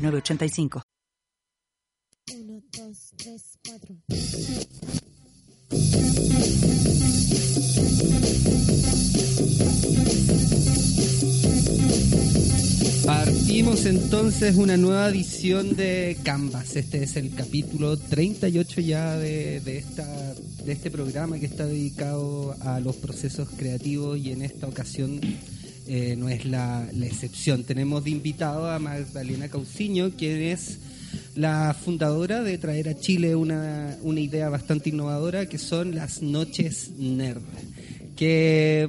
985. 1, 2, 3, 4. Partimos entonces una nueva edición de Canvas. Este es el capítulo 38 ya de, de, esta, de este programa que está dedicado a los procesos creativos y en esta ocasión eh, no es la, excepción. Tenemos de invitado a Magdalena Cauciño, quien es la fundadora de traer a Chile una, una idea bastante innovadora que son las noches nerd. Que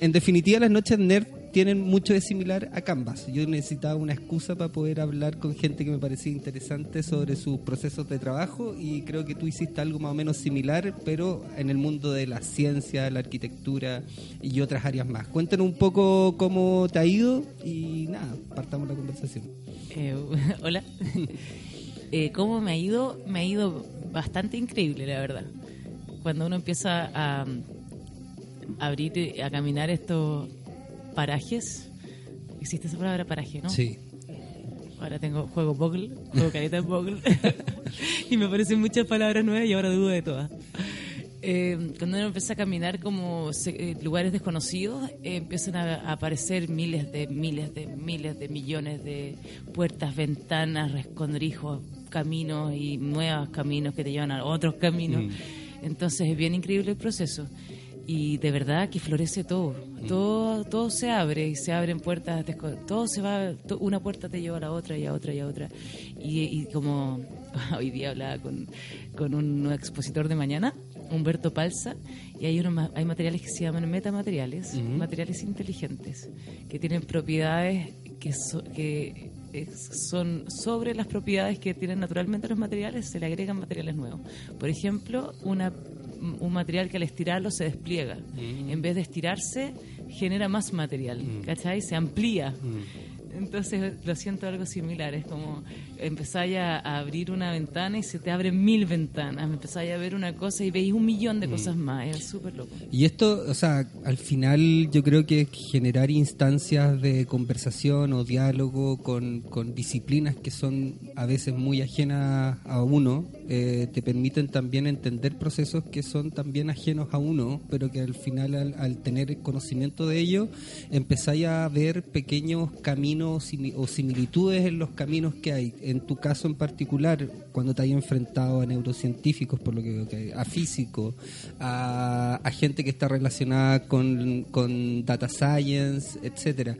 en definitiva las noches nerd tienen mucho de similar a Canvas. Yo necesitaba una excusa para poder hablar con gente que me parecía interesante sobre sus procesos de trabajo y creo que tú hiciste algo más o menos similar, pero en el mundo de la ciencia, la arquitectura y otras áreas más. Cuéntanos un poco cómo te ha ido y nada, partamos la conversación. Eh, hola. eh, ¿Cómo me ha ido? Me ha ido bastante increíble, la verdad. Cuando uno empieza a, abrir, a caminar estos parajes. ¿Existe esa palabra paraje, no? Sí. Ahora tengo juego Bogle, juego careta en Bogle. y me aparecen muchas palabras nuevas y ahora dudo de todas. Eh, cuando uno empieza a caminar como eh, lugares desconocidos, eh, empiezan a, aparecer miles de miles de miles de millones de puertas, ventanas, rescondrijos, caminos y nuevos caminos que te llevan a otros caminos. Mm. Entonces es bien increíble el proceso y de verdad que florece todo. Todo todo se abre y se abren puertas, todo se va, una puerta te lleva a la otra y a otra y a otra. Y, como hoy día hablaba con, con, un expositor de mañana, Humberto Palza, y hay, unos, hay materiales que se llaman metamateriales, materiales inteligentes, que tienen propiedades que, que son sobre las propiedades que tienen naturalmente los materiales, se le agregan materiales nuevos. Por ejemplo, una un material que al estirarlo se despliega. Mm. En vez de estirarse, genera más material, mm. ¿cachai? Se amplía. Mm. Entonces lo siento algo similar, es como empezáis a, abrir una ventana y se te abren mil ventanas, empezáis a ver una cosa y veis un millón de cosas más, es súper loco. Y esto, o sea, al final yo creo que generar instancias de conversación o diálogo con, con disciplinas que son a veces muy ajenas a uno, eh, te permiten también entender procesos que son también ajenos a uno, pero que al final al, tener conocimiento de ello, empezáis a ver pequeños caminos o similitudes en los caminos que hay. En tu caso en particular, cuando te hay enfrentado a neurocientíficos, por lo que veo que a físicos, a, a gente que está relacionada con data science, etcétera.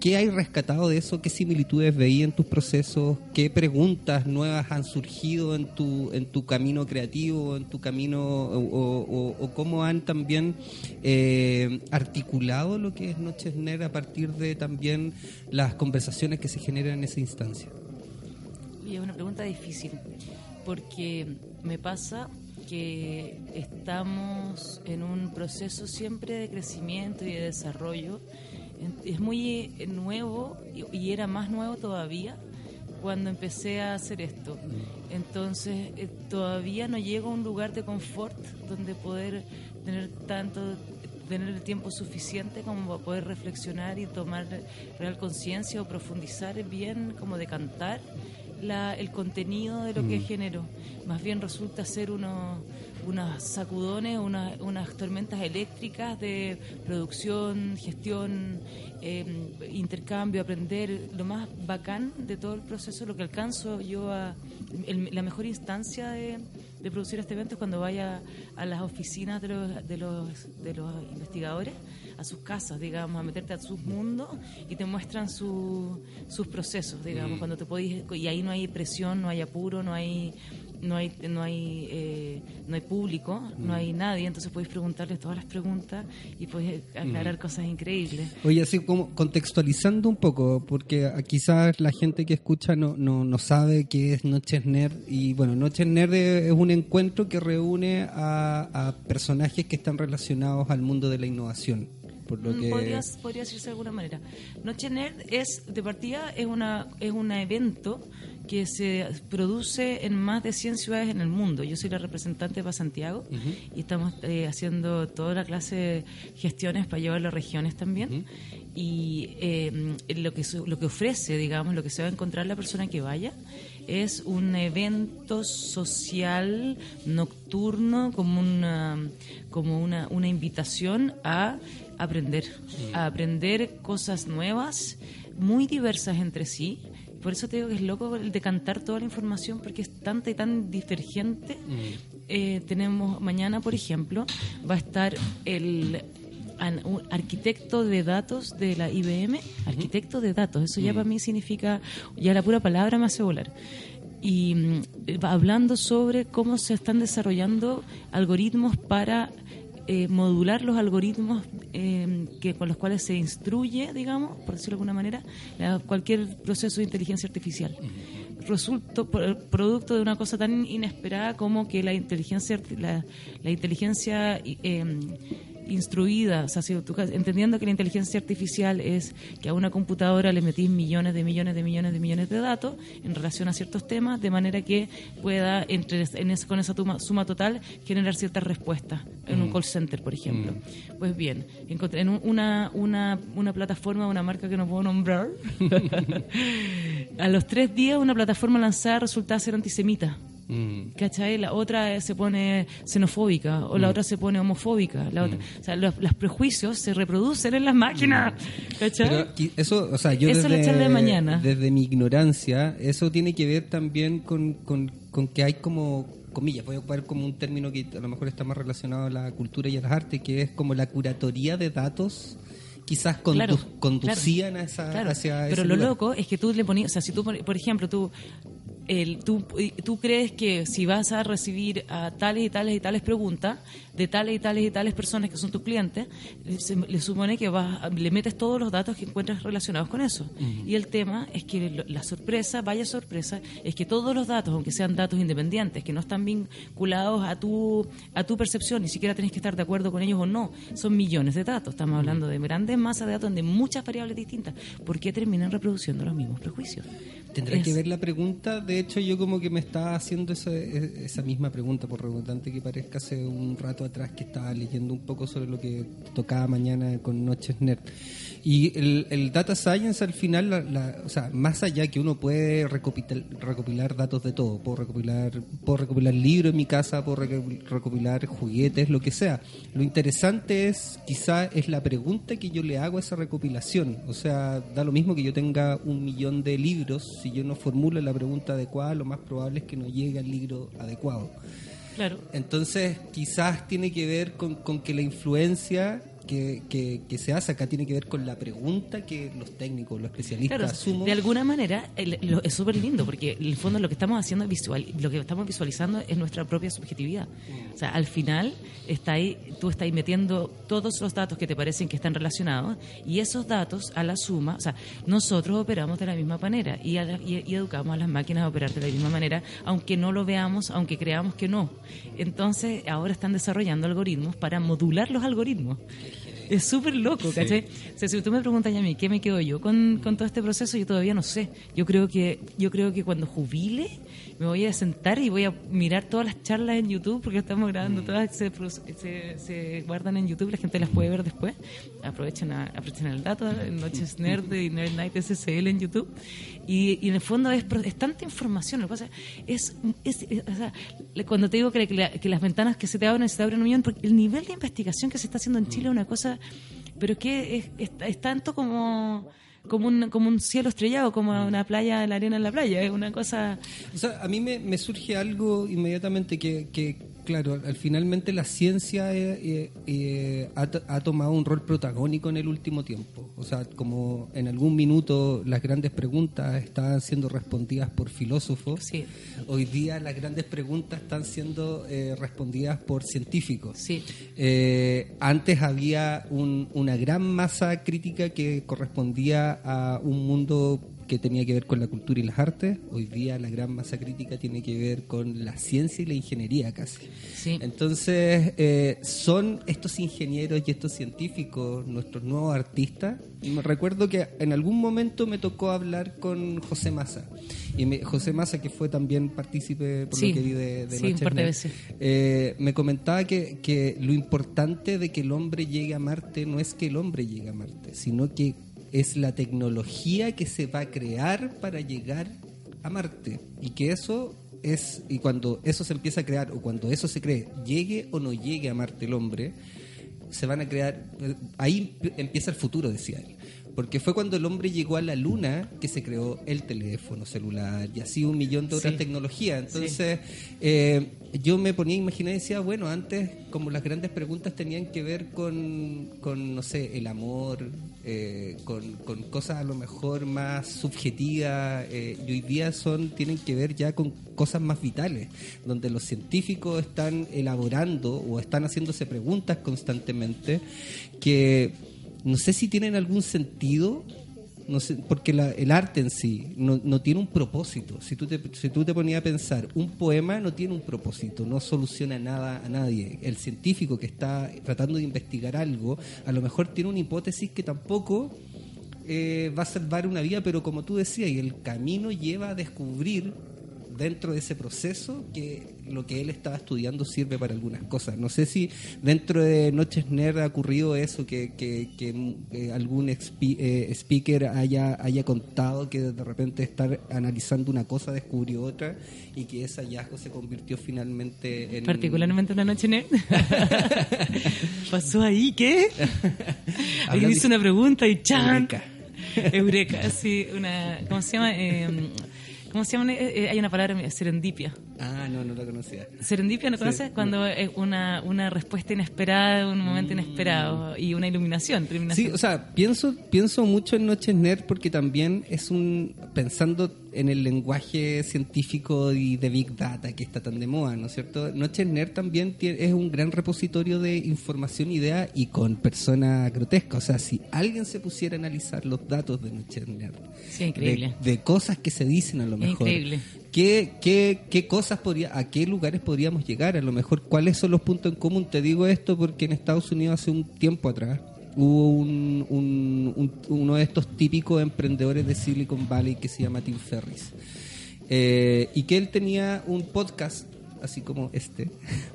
¿Qué hay rescatado de eso? ¿Qué similitudes veí en tus procesos? ¿Qué preguntas nuevas han surgido en tu, en tu camino creativo, en tu camino, o, cómo han también eh, articulado lo que es Noches Nerd a partir de también las conversaciones que se generan en esa instancia? Es una pregunta difícil, porque me pasa que estamos en un proceso siempre de crecimiento y de desarrollo es muy eh, nuevo y era más nuevo todavía cuando empecé a hacer esto. Entonces eh, todavía no llego a un lugar de confort donde poder tener tanto tener el tiempo suficiente como para poder reflexionar y tomar real conciencia o profundizar bien, como decantar la, el contenido de lo que mm. genero. Más bien resulta ser uno unas sacudones, unas tormentas eléctricas de producción, gestión, em, intercambio, aprender. Lo más bacán de todo el proceso, lo que alcanzo yo a. la mejor instancia de, producir este evento es cuando vaya a las oficinas de los, de los, de los investigadores a sus casas, digamos, a meterte a sus mundos y te muestran sus procesos, digamos, mm. cuando te podéis, y ahí no hay presión, no hay apuro, no hay no hay no hay eh, no hay público, no hay nadie, entonces podéis preguntarles todas las preguntas y podéis aclarar cosas increíbles. Oye, así como contextualizando un poco, porque quizás la gente que escucha no, no, no sabe qué es Noches Nerd y bueno, Noches Nerd es un encuentro que reúne a, a personajes que están relacionados al mundo de la innovación. Por lo Mm, que... podría, podría decirse de alguna manera. Noche Nerd es, de partida, es, una, es un evento que se produce en más de 100 ciudades en el mundo. Yo soy la representante para Santiago y estamos eh, haciendo toda la clase de gestiones para llevar las regiones también. Y eh, lo, que, lo que ofrece, digamos, lo que se va a encontrar la persona que vaya es un evento social nocturno como una como una, una invitación a aprender a aprender cosas nuevas muy diversas entre sí. Por eso te digo que es loco el decantar toda la información porque es tanta y tan divergente. Eh, tenemos mañana por ejemplo va a estar el un arquitecto de datos de la IBM, arquitecto de datos, eso ya para mí significa, ya la pura palabra me hace volar. Y mm, va hablando sobre cómo se están desarrollando algoritmos para eh, modular los algoritmos eh, que con los cuales se instruye, digamos, por decirlo de alguna manera, la- cualquier proceso de inteligencia artificial. Resultó por- producto de una cosa tan inesperada como que la inteligencia, la, la inteligencia eh, instruida, o sea, si tú- entendiendo que la inteligencia artificial es que a una computadora le metís millones de millones de millones de millones de datos en relación a ciertos temas, de manera que pueda, entre, en esa- con esa tuma- suma total, generar ciertas respuestas en un call center, por ejemplo. Pues bien, encontré en un- una, una, una plataforma, una marca que no puedo nombrar, a los tres días una plataforma lanzada resultaba ser antisemita. Mm. ¿Cachai? La otra se pone xenofóbica o la otra se pone homofóbica. La otra, o sea, los, los prejuicios se reproducen en las máquinas. ¿Cachai? Pero qui- eso, o sea, yo Eso desde, charla de mañana. desde mi ignorancia, eso tiene que ver también con, con, con que hay como, comillas, voy a ocupar como un término que a lo mejor está más relacionado a la cultura y a las artes, que es como la curatoría de datos, quizás condu- Claro, conducían claro, a esa, claro. hacia Pero ese lo lugar. loco es que tú le ponías, o sea, si tú, por ejemplo, tú, el, tú, tú crees que si vas a recibir a tales y tales y tales preguntas de tales y tales y tales personas que son tus clientes, se- le supone que vas, le metes todos los datos que encuentras relacionados con eso. Y el tema es que la sorpresa, vaya sorpresa, es que todos los datos, aunque sean datos independientes, que no están vinculados a tu, a tu percepción, ni siquiera tenés que estar de acuerdo con ellos o no, son millones de datos. Estamos hablando de grandes masas de datos de muchas variables distintas. ¿Por qué terminan reproduciendo los mismos prejuicios? Tendrá que ver la pregunta. De hecho, yo como que me estaba haciendo esa, esa misma pregunta, por redundante que parezca, hace un rato atrás que estaba leyendo un poco sobre lo que tocaba mañana con Noches Nerd. Y el, el data science al final, la- la- o sea, más allá que uno puede recopilar, recopilar datos de todo, puedo recopilar, puedo recopilar libros en mi casa, puedo reco- recopilar juguetes, lo que sea. Lo interesante es, quizá, es la pregunta que yo le hago a esa recopilación. O sea, da lo mismo que yo tenga un millón de libros, si yo no formulo la pregunta adecuada, lo más probable es que no llegue al libro adecuado. Claro. Entonces, quizás tiene que ver con, con que la influencia que, que, que se hace acá tiene que ver con la pregunta que los técnicos, los especialistas Claro, asumo. de alguna manera el- lo- es súper lindo porque en el fondo lo que estamos haciendo es visual, lo que estamos visualizando es nuestra propia subjetividad. O sea, al final está ahí, tú estás metiendo todos los datos que te parecen que están relacionados y esos datos a la suma, o sea, nosotros operamos de la misma manera y, a la- y- y educamos a las máquinas a operar de la misma manera, aunque no lo veamos, aunque creamos que no. Entonces, ahora están desarrollando algoritmos para modular los algoritmos. Es súper loco, ¿cachai? O sea, si tú me preguntas a mí qué me quedo yo con, con todo este proceso, yo todavía no sé. Yo creo que yo creo que cuando jubile me voy a sentar y voy a mirar todas las charlas en YouTube, porque estamos grabando todas, se, se, se guardan en YouTube, la gente las puede ver después. Aprovechen, a- aprovechen el dato, Noches Nerd y Nerd Night SSL en YouTube. Y, y en el fondo es, es tanta información, lo que pasa es, es, es- o sea, cuando te digo que, la- que las ventanas que se te abren, se te abren un millón, porque el nivel de investigación que se está haciendo en Chile es una cosa, pero es que es, es- es tanto como como un, como un cielo estrellado, como una playa, la arena en la playa, es una cosa... O sea, a mí me, me surge algo inmediatamente que, que Claro, al finalmente la ciencia eh, eh, eh, ha, tomado un rol protagónico en el último tiempo. O sea, como en algún minuto las grandes preguntas estaban siendo respondidas por filósofos, Sí. hoy día las grandes preguntas están siendo eh, respondidas por científicos. Sí. Antes había un- una gran masa crítica que correspondía a un mundo que tenía que ver con la cultura y las artes. Hoy día la gran masa crítica tiene que ver con la ciencia y la ingeniería casi. Sí. Entonces, eh, son estos ingenieros y estos científicos nuestros nuevos artistas. Me recuerdo que en algún momento me tocó hablar con José Massa. Y me- José Massa, que fue también partícipe, por Sí. lo que vi de, de Sí, Nerd, veces. eh, me comentaba que, que lo importante de que el hombre llegue a Marte no es que el hombre llegue a Marte, sino que es la tecnología que se va a crear para llegar a Marte. Y que eso es, y cuando eso se empieza a crear, o cuando eso se cree, llegue o no llegue a Marte el hombre, se van a crear, eh, ahí empieza el futuro, decía él. Porque fue cuando el hombre llegó a la luna que se creó el teléfono celular y así un millón de otras Sí. tecnologías. Entonces, eh, yo me ponía a imaginar y decía, bueno, antes como las grandes preguntas tenían que ver con, con no sé, el amor, eh, con, con cosas a lo mejor más subjetivas, eh, y hoy día son tienen que ver ya con cosas más vitales, donde los científicos están elaborando o están haciéndose preguntas constantemente que no sé si tienen algún sentido no sé, porque la- el arte en sí no, no tiene un propósito. Si tú, te, si tú te ponías a pensar, un poema no tiene un propósito, no soluciona nada a nadie. El científico que está tratando de investigar algo, a lo mejor tiene una hipótesis que tampoco eh, va a salvar una vida, pero como tú decías, y el camino lleva a descubrir dentro de ese proceso que lo que él estaba estudiando sirve para algunas cosas. No sé si dentro de Noches Nerd ha ocurrido eso, que, que, que, eh, algún eh, speaker haya, haya contado que de repente estar analizando una cosa descubrió otra y que ese hallazgo se convirtió finalmente en... Particularmente una noche nerd. ¿Pasó ahí qué? Alguien hizo una pregunta y ¡chan! Eureka. Eureka, sí, una... ¿Cómo se llama? Eh, ¿Cómo se llama? Eh, eh, hay una palabra, serendipia. Ah, no, no la conocía. ¿Serendipia no Sí, conoces? Cuando es una, una respuesta inesperada, un momento inesperado y una iluminación. Sí, o sea, pienso, pienso mucho en Noches Nerd porque también es un. pensando en el lenguaje científico y de Big Data que está tan de moda, ¿no es cierto? Noches Nerd también tiene- es un gran repositorio de información, idea y con personas grotescas. O sea, si alguien se pusiera a analizar los datos de Noches Nerd, Sí, increíble. de, de cosas que se dicen a lo mejor. increíble. ¿Qué, qué, qué cosas podría, a qué lugares podríamos llegar? A lo mejor, ¿cuáles son los puntos en común? Te digo esto porque en Estados Unidos hace un tiempo atrás hubo un, un- un- uno de estos típicos emprendedores de Silicon Valley que se llama Tim Ferris. Eh, y que él tenía un podcast, así como este,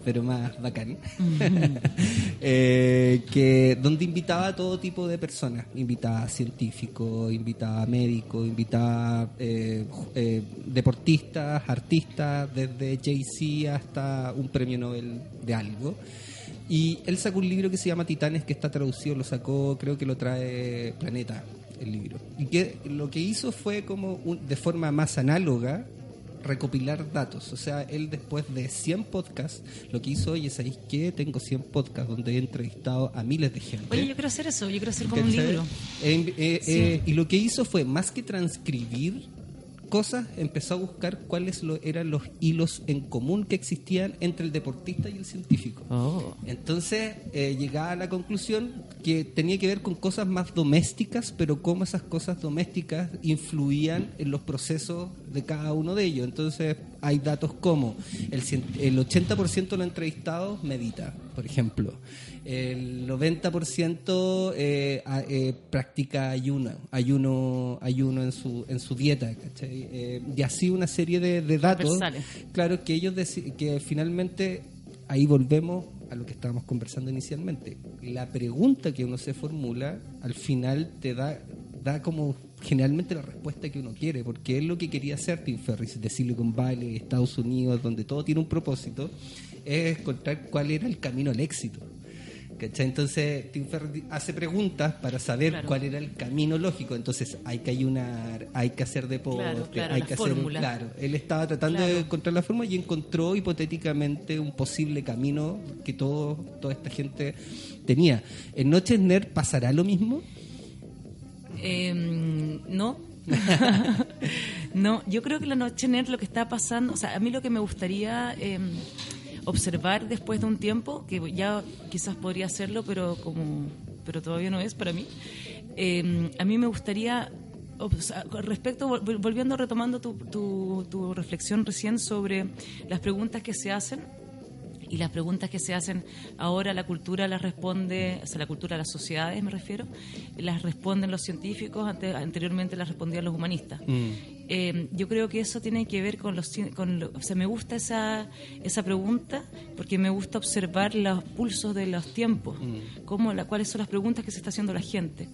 pero más bacán, eh, que donde invitaba a todo tipo de personas. Invitaba a científicos, invitaba a médicos, invitaba eh, eh, deportistas, artistas, desde Jay-Z hasta un premio Nobel de algo. Y él sacó un libro que se llama Titanes, que está traducido, lo sacó, creo que lo trae Planeta, el libro. Y que lo que hizo fue como un- de forma más análoga recopilar datos. O sea, él después de 100 podcasts, lo que hizo, oye, ¿sabéis qué? Tengo 100 podcasts donde he entrevistado a miles de gente. Oye, yo quiero hacer eso, yo quiero hacer como un libro. Eh, eh, Sí. eh, y lo que hizo fue, más que transcribir cosas, empezó a buscar cuáles lo- eran los hilos en común que existían entre el deportista y el científico. Oh. Entonces eh, llegaba a la conclusión que tenía que ver con cosas más domésticas, pero cómo esas cosas domésticas influían en los procesos de cada uno de ellos. Entonces hay datos como el, cien- el 80% de los entrevistados medita, por ejemplo. El 90% eh, a- eh, practica ayuno, ayuno, ayuno en su, en su dieta, ¿cachai? Eh, y así una serie de, de datos. Claro, que ellos que finalmente ahí volvemos a lo que estábamos conversando inicialmente. La pregunta que uno se formula al final te da da como generalmente la respuesta que uno quiere, porque es lo que quería hacer Tim Ferriss de Silicon Valley, Estados Unidos, donde todo tiene un propósito, es encontrar cuál era el camino al éxito. ¿cachai? Entonces Tim Ferriss hace preguntas para saber Claro. cuál era el camino lógico. Entonces hay que ayunar, hay que hacer deporte, Claro, claro, hay que fórmula. hacer... Claro, él estaba tratando de encontrar la forma y encontró hipotéticamente un posible camino que todo, toda esta gente tenía. ¿En Noches Nerd pasará lo mismo? Eh, no. no, yo creo que la noche nerd lo que está pasando, o sea, a mí lo que me gustaría eh, observar después de un tiempo, que ya quizás podría hacerlo, pero como pero todavía no es para mí, eh, a mí me gustaría respecto, vol- volviendo, retomando tu, tu, tu reflexión recién sobre las preguntas que se hacen, y las preguntas que se hacen ahora la cultura las responde, o sea, la cultura de las sociedades me refiero, las responden los científicos, ante- anteriormente las respondían los humanistas. Eh, yo creo que eso tiene que ver con los... Con lo- o sea, me gusta esa, esa pregunta porque me gusta observar los pulsos de los tiempos, cómo la, cuáles son las preguntas que se está haciendo la gente.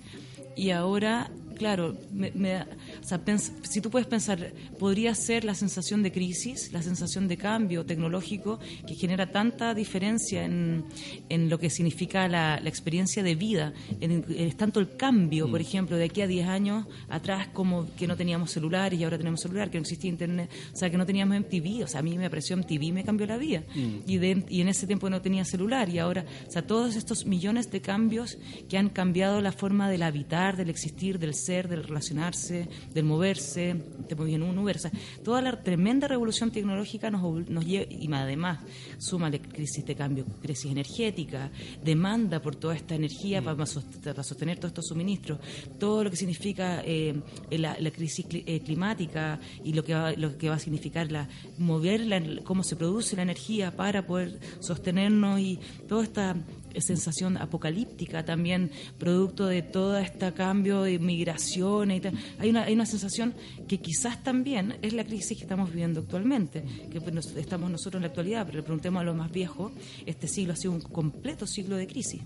Y ahora, claro, me- me o sea, pens- si tú puedes pensar, podría ser la sensación de crisis, la sensación de cambio tecnológico que genera tanta diferencia en, en lo que significa la, la experiencia de vida. En- es tanto el cambio, por ejemplo, de aquí a 10 años atrás, como que no teníamos celulares y ahora tenemos celular, que no existía internet, o sea, que no teníamos MTV, o sea, a mí me apareció MTV y me cambió la vida. Y, de- y en ese tiempo no tenía celular y ahora, o sea, todos estos millones de cambios que han cambiado la forma del habitar, del existir, del ser, del relacionarse, del moverse, te muy bien un Uber, o sea, toda la tremenda revolución tecnológica nos, nos lleva, y además, súmale crisis de cambio, crisis energética, demanda por toda esta energía para, sost- para sostener todos estos suministros, todo lo que significa eh, la, la crisis cli- eh, climática y lo que va, lo que va a significar la mover la- cómo se produce la energía para poder sostenernos y toda esta sensación apocalíptica también producto de todo este cambio de migración y tal. hay una hay una sensación que quizás también es la crisis que estamos viviendo actualmente que pues, nos- estamos nosotros en la actualidad pero le preguntemos a los más viejos este siglo ha sido un completo siglo de crisis.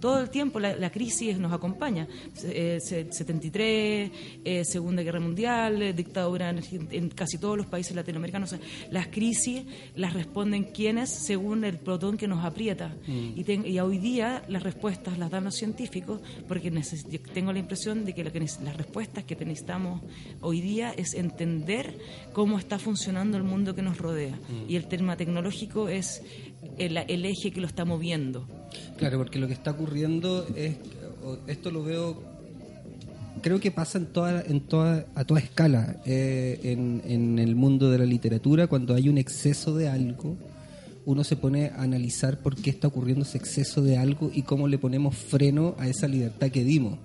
Todo el tiempo la, la crisis nos acompaña. Eh, se- 73 eh, segunda guerra mundial eh, dictadura en, en casi todos los países latinoamericanos. O sea, las crisis las responden quienes según el protón que nos aprieta. Y, ten- y hoy día las respuestas las dan los científicos porque tengo la impresión de que, que las respuestas que necesitamos hoy día es entender cómo está funcionando el mundo que nos rodea. Y el tema tecnológico es el, el eje que lo está moviendo. Claro, porque lo que está ocurriendo es, esto lo veo, creo que pasa en toda, en toda, a toda escala eh, en, en el mundo de la literatura, cuando hay un exceso de algo, uno se pone a analizar por qué está ocurriendo ese exceso de algo y cómo le ponemos freno a esa libertad que dimos.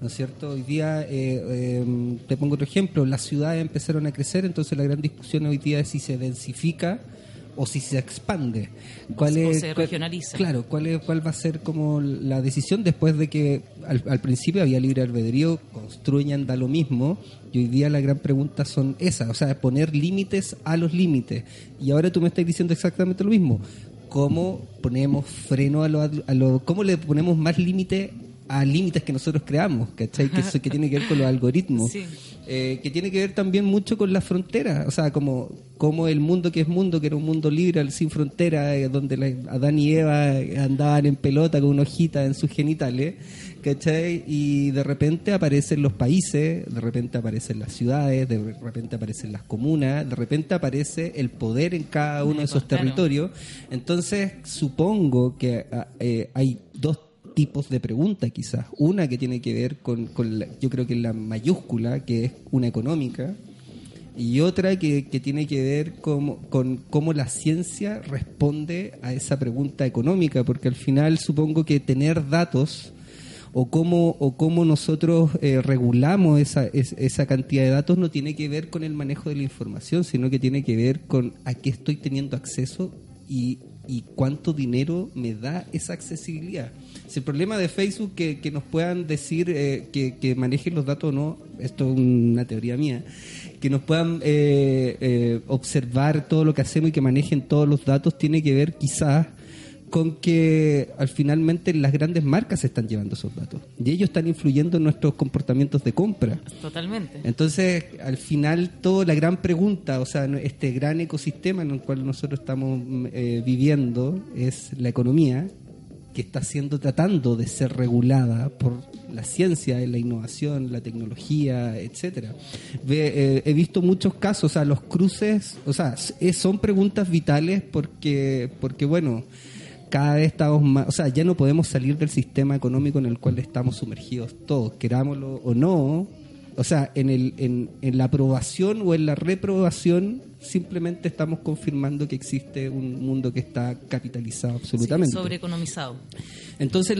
¿No es cierto? Hoy día, eh, eh, te pongo otro ejemplo, las ciudades empezaron a crecer, entonces la gran discusión hoy día es si se densifica o si se expande. ¿Cuál O es, se cuál- regionaliza. Claro, ¿cuál, es, ¿cuál va a ser como la decisión después de que al, al principio había libre albedrío, construyan, da lo mismo, y hoy día la gran pregunta son esas, o sea, poner límites a los límites. Y ahora tú me estás diciendo exactamente lo mismo. ¿Cómo ponemos freno a lo, a lo cómo le ponemos más límite a límites que nosotros creamos, ¿cachai? Que, eso, que tiene que ver con los algoritmos. Sí. Eh, que tiene que ver también mucho con las fronteras, o sea, como, como el mundo que es mundo, que era un mundo libre, sin frontera, eh, donde la- Adán y Eva andaban en pelota con una hojita en sus genitales, ¿cachai? Y de repente aparecen los países, de repente aparecen las ciudades, de repente aparecen las comunas, de repente aparece el poder en cada uno de esos territorios. Entonces, supongo que ah, eh, hay tipos de preguntas quizás. Una que tiene que ver con, con la- yo creo que la mayúscula, que es una económica, y otra que, que tiene que ver como- con cómo la ciencia responde a esa pregunta económica, porque al final supongo que tener datos o cómo, o cómo nosotros eh, regulamos esa, es- esa cantidad de datos no tiene que ver con el manejo de la información, sino que tiene que ver con a qué estoy teniendo acceso y, y cuánto dinero me da esa accesibilidad. Si el problema de Facebook que, que nos puedan decir eh, que, que manejen los datos o no, esto es una teoría mía, que nos puedan eh, eh, observar todo lo que hacemos y que manejen todos los datos, tiene que ver quizás con que al finalmente las grandes marcas se están llevando esos datos y ellos están influyendo en nuestros comportamientos de compra. totalmente Entonces, al final, toda la gran pregunta, o sea, este gran ecosistema en el cual nosotros estamos mm, eh, viviendo es la economía. que está siendo tratando de ser regulada por la ciencia, la innovación, la tecnología, etcétera. Eh, he visto muchos casos, o sea, los cruces, o sea, son preguntas vitales porque, porque bueno, cada vez estamos más, o sea, ya no podemos salir del sistema económico en el cual estamos sumergidos todos, querámoslo o no, o sea, en, el, en, en, la aprobación o en la reprobación, simplemente estamos confirmando que existe un mundo que está capitalizado absolutamente. Sí, sobreeconomizado. Entonces,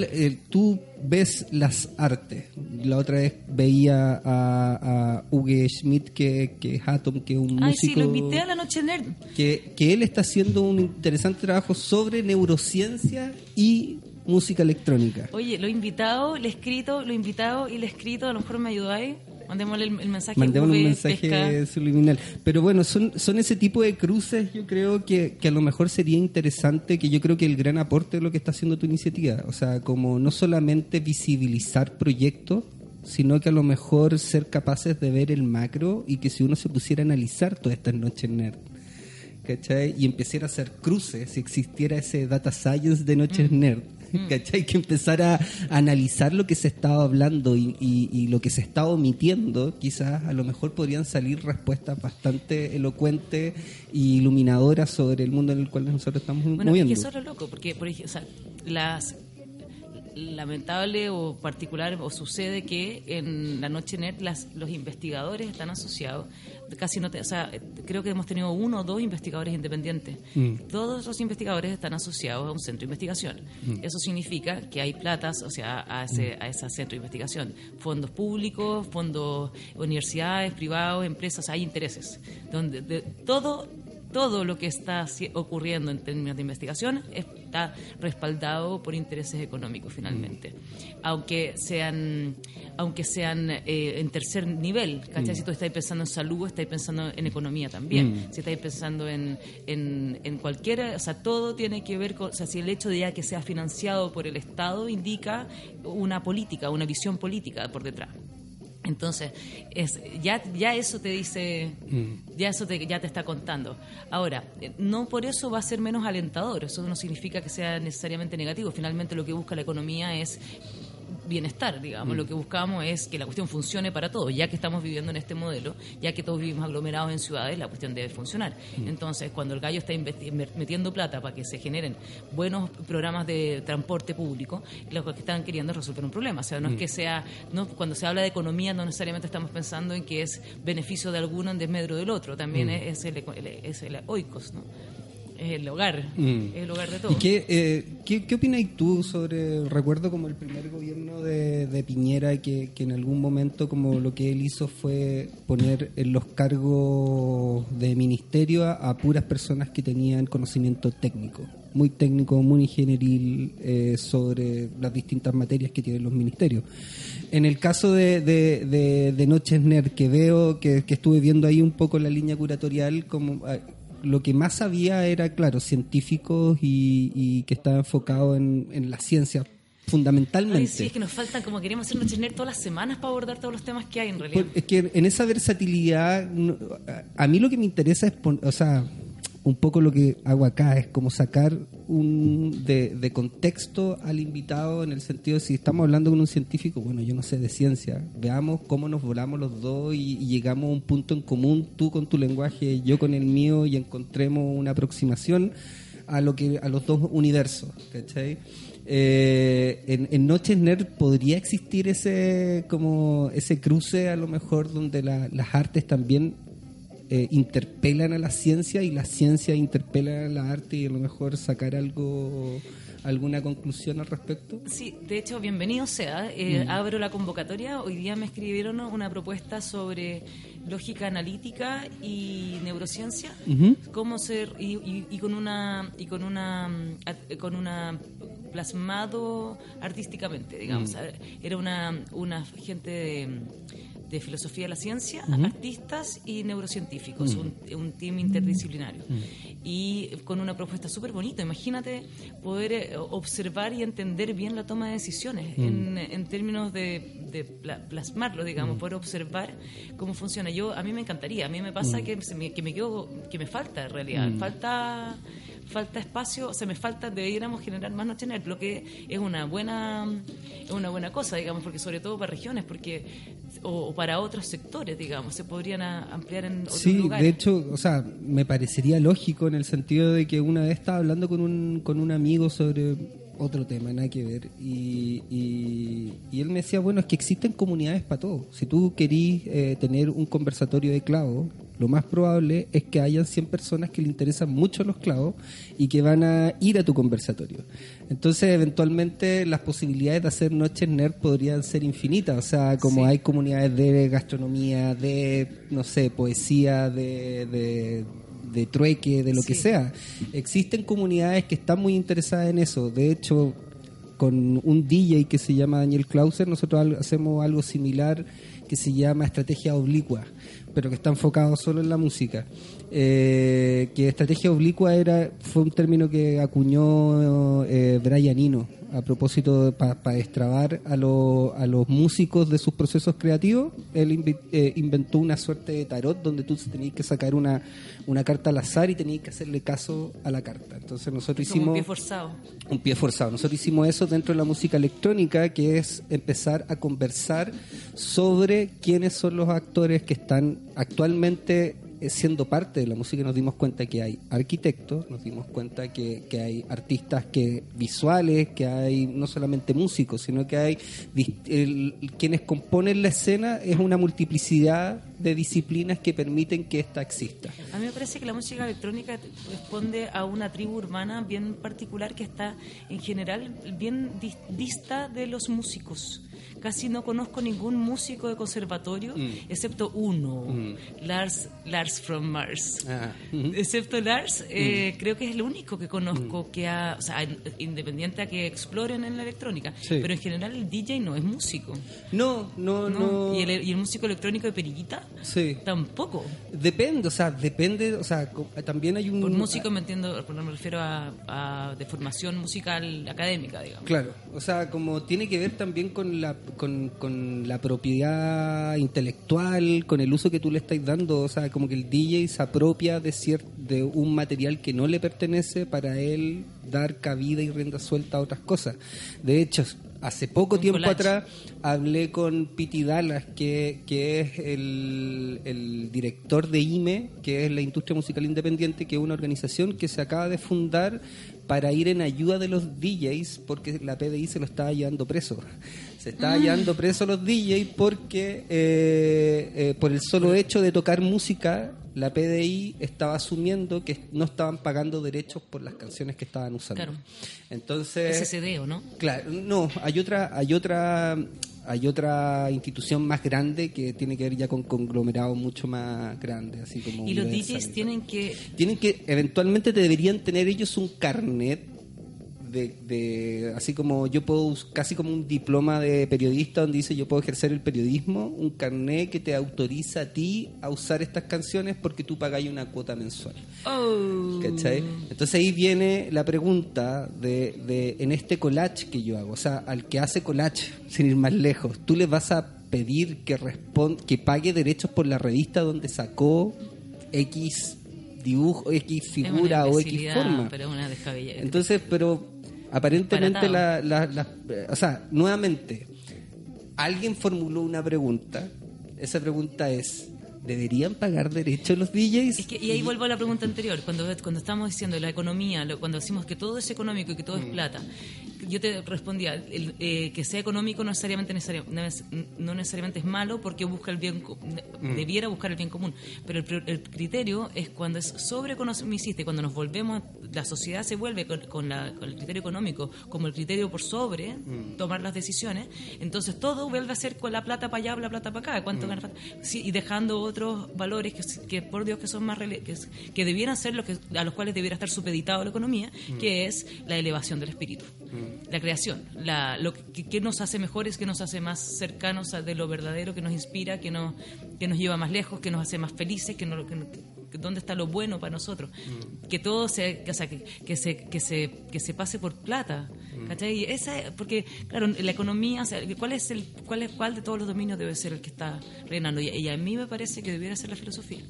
tú ves las artes. La otra vez veía a, a Uwe Schmidt, que, que es Atom, que es un Ay, músico. sí, lo invité a la noche nerd. Que, que él está haciendo un interesante trabajo sobre neurociencia y música electrónica. Oye, lo he invitado, he escrito, lo he invitado y he escrito, a lo mejor me ayudáis. Mandémosle el, el mensaje. Mandémosle un mensaje pesca. subliminal. Pero bueno, son, son ese tipo de cruces, yo creo que, que a lo mejor sería interesante, que yo creo que el gran aporte de lo que está haciendo tu iniciativa, o sea, como no solamente visibilizar proyectos, sino que a lo mejor ser capaces de ver el macro y que si uno se pusiera a analizar todas estas noches nerd, ¿cachai? Y empezara a hacer cruces, si existiera ese data science de noches nerd, ¿cachai? Que empezara a analizar lo que se estaba hablando y, y- y lo que se estaba omitiendo, quizás a lo mejor podrían salir respuestas bastante elocuentes y iluminadoras sobre el mundo en el cual nosotros estamos Bueno, es moviendo. que eso es lo loco, porque, por ejemplo, o sea, las lamentable o particular o sucede que en la noche net las, los investigadores están asociados. Casi no te- o sea creo que hemos tenido uno o dos investigadores independientes. Mm. todos los investigadores están asociados a un centro de investigación. Mm. eso significa que hay platas o sea a ese a ese centro de investigación. Fondos públicos fondos universidades privados empresas hay intereses. Donde de, todo todo lo que está ocurriendo en términos de investigación está respaldado por intereses económicos finalmente. Aunque sean aunque sean eh, en tercer nivel ¿cachai? si tú estás pensando en salud estás pensando en economía también. Si estás pensando en, en, en cualquiera o sea todo tiene que ver con o sea si el hecho de ya que sea financiado por el Estado indica una política una visión política por detrás entonces, es, ya, ya eso te dice, ya eso te, ya te está contando. Ahora, eh, no por eso va a ser menos alentador, eso no significa que sea necesariamente negativo. Finalmente lo que busca la economía es bienestar, digamos. Lo que buscamos es que la cuestión funcione para todos. Ya que estamos viviendo en este modelo, ya que todos vivimos aglomerados en ciudades, la cuestión debe funcionar. Entonces, cuando el gallo está metiendo plata para que se generen buenos programas de transporte público, lo que están queriendo es resolver un problema. O sea, no es que sea, no, cuando se habla de economía, no necesariamente estamos pensando en que es beneficio de alguno en desmedro del otro. También es, es el- es el oikos, ¿no? Es el hogar, Mm. es el hogar de ¿Y todos. qué, eh, qué, qué opinas tú sobre, recuerdo como el primer gobierno de, de Piñera, que, que en algún momento como lo que él hizo fue poner en los cargos de ministerio a, a puras personas que tenían conocimiento técnico, muy técnico, muy ingenieril eh, sobre las distintas materias que tienen los ministerios. En el caso de, de, de- de Noches Nerd, que veo, que, que estuve viendo ahí un poco la línea curatorial, como ah, lo que más había era, claro, científicos y, y que estaba enfocado en, en la ciencia, fundamentalmente. Ay, sí, es que nos faltan, como queremos hacer nerd todas las semanas para abordar todos los temas que hay en realidad. Pues, es que en esa versatilidad, a, mí lo que me interesa es, o sea, un poco lo que hago acá es como sacar un de, de contexto al invitado en el sentido de si estamos hablando con un científico, bueno, yo no sé de ciencia, veamos cómo nos volamos los dos y, llegamos a un punto en común, tú con tu lenguaje, yo con el mío y encontremos una aproximación a lo que a los dos universos, ¿cachai? Eh, en, en Noches Nerd podría existir ese como ese cruce a lo mejor donde la- las artes también eh, interpelan a la ciencia y la ciencia interpela a la arte y a lo mejor sacar algo alguna conclusión al respecto. Sí, de hecho, bienvenido sea. Eh, Abro la convocatoria. Hoy día me escribieron una propuesta sobre lógica analítica y neurociencia. Ujú. Cómo ser y, y- y con una y con una mm, at- con una plasmado artísticamente, digamos. Era una una gente de, de filosofía de la ciencia, artistas y neurocientíficos, un, un, team interdisciplinario. Y con una propuesta súper bonita. Imagínate poder eh, observar y entender bien la toma de decisiones en, en, términos de, de, plasmarlo, digamos, poder observar cómo funciona. Yo A mí me encantaría, a mí me pasa que, me, que me quedo, que me falta en realidad, falta falta espacio, o sea, me falta, deberíamos generar más noches en lo que es una buena es una buena cosa, digamos, porque sobre todo para regiones, porque o, para otros sectores, digamos, se podrían ampliar en otros sí, de hecho, o sea, me parecería lógico en el sentido de que una vez estaba hablando con un, con un amigo sobre otro tema, nada que ver. Y, y, él me decía, bueno, es que existen comunidades para todo. Si tú querís eh, tener un conversatorio de clavos, lo más probable es que hayan 100 personas que le interesan mucho los clavos y que van a ir a tu conversatorio. Entonces, eventualmente, las posibilidades de hacer noches nerd podrían ser infinitas. O sea, como hay comunidades de gastronomía, de, no sé, poesía, de de trueque, de lo que sea. Existen comunidades que están muy interesadas en eso. De hecho, con un DJ que se llama Daniel Clauser, nosotros hacemos algo similar que se llama estrategia oblicua, pero que está enfocado solo en la música. Eh, que estrategia oblicua era fue un término que acuñó eh, Brian Eno a propósito para pa destrabar a, a los músicos de sus procesos creativos. Él eh, inventó una suerte de tarot donde tú tenías que sacar una, una carta al azar y tenías que hacerle caso a la carta. Entonces nosotros hicimos... Un pie forzado. Un pie forzado. Nosotros hicimos eso dentro de la música electrónica, que es empezar a conversar sobre quiénes son los actores que están actualmente siendo parte de la música nos dimos cuenta que hay arquitectos, nos dimos cuenta que, que hay artistas que visuales, que hay no solamente músicos, sino que hay quienes componen la escena es una multiplicidad de disciplinas que permiten que esta exista. A mí me parece que la música electrónica responde a una tribu urbana bien particular que está en general bien dista de los músicos casi no conozco ningún músico de conservatorio, mm. excepto uno, mm. Lars, Lars from Mars. Ah, excepto Lars, eh, mm. creo que es el único que conozco que ha, o sea, independiente a que exploren en la electrónica, pero en general el DJ no es músico. No, no, no. ¿Y, el, músico electrónico de Perillita? Sí. Tampoco. Depende, o sea, depende, o sea, también hay un... Por músico me entiendo, me refiero a, a de formación musical académica, digamos. Claro, o sea, como tiene que ver también con la con, con, la propiedad intelectual, con el uso que tú le estás dando. O sea, como que el DJ se apropia de, de un material que no le pertenece para él dar cabida y rienda suelta a otras cosas. De hecho, hace poco tiempo atrás hablé con Piti Dallas, que, que es el, el, director de IME, que es la Industria Musical Independiente, que es una organización que se acaba de fundar para ir en ayuda de los DJs porque la PDI se lo estaba llevando preso. Se estaba llevando preso los DJs porque eh, eh, por el solo hecho de tocar música, la PDI estaba asumiendo que no estaban pagando derechos por las canciones que estaban usando. Claro. Entonces, SCD, ¿o no? Claro, no, hay otra, hay otra hay otra institución más grande que tiene que ver ya con conglomerados mucho más grandes, así como y los DJs tienen que tienen que eventualmente deberían tener ellos un carnet de, así como yo puedo, casi como un diploma de periodista donde dice yo puedo ejercer el periodismo, un carnet que te autoriza a ti a usar estas canciones porque tú pagáis una cuota mensual. Oh. Entonces ahí viene la pregunta de, de, en este collage que yo hago, o sea, al que hace collage, sin ir más lejos, tú le vas a pedir que, que pague derechos por la revista donde sacó X dibujo, X figura o X forma. Pero una Entonces, pero Aparentemente, la, la, o sea, nuevamente, alguien formuló una pregunta. Esa pregunta es, ¿deberían pagar derechos los DJs? y ahí vuelvo a la pregunta anterior, cuando, cuando estamos diciendo la economía, cuando decimos que todo es económico y que todo es mm. plata, yo te respondía, el, eh, que sea económico no necesariamente, no necesariamente es malo porque busca el bien, mm. debiera buscar el bien común, pero el, criterio es cuando es sobre y cuando nos volvemos, la sociedad se vuelve con, el criterio económico como el criterio por sobre mm. tomar las decisiones, entonces todo vuelve a ser con la plata para allá, la plata para acá, cuánto mm. y dejando otros valores que, por Dios que son más que, que debieran ser los que, a los cuales debiera estar supeditado la economía, que es la elevación del espíritu. La creación, la, lo que, que nos hace mejores, que nos hace más cercanos a- de lo verdadero, que nos inspira, que nos, que nos lleva más lejos, que nos hace más felices, que, no, que, que dónde está lo bueno para nosotros, que todo se, que, o sea, que, se, que se, que se pase por plata, ¿cachai? Y esa, porque claro, la economía, o sea, ¿cuál es el, cuál es, cuál de todos los dominios debe ser el que está reinando? Y, y a mí me parece que debiera ser la filosofía,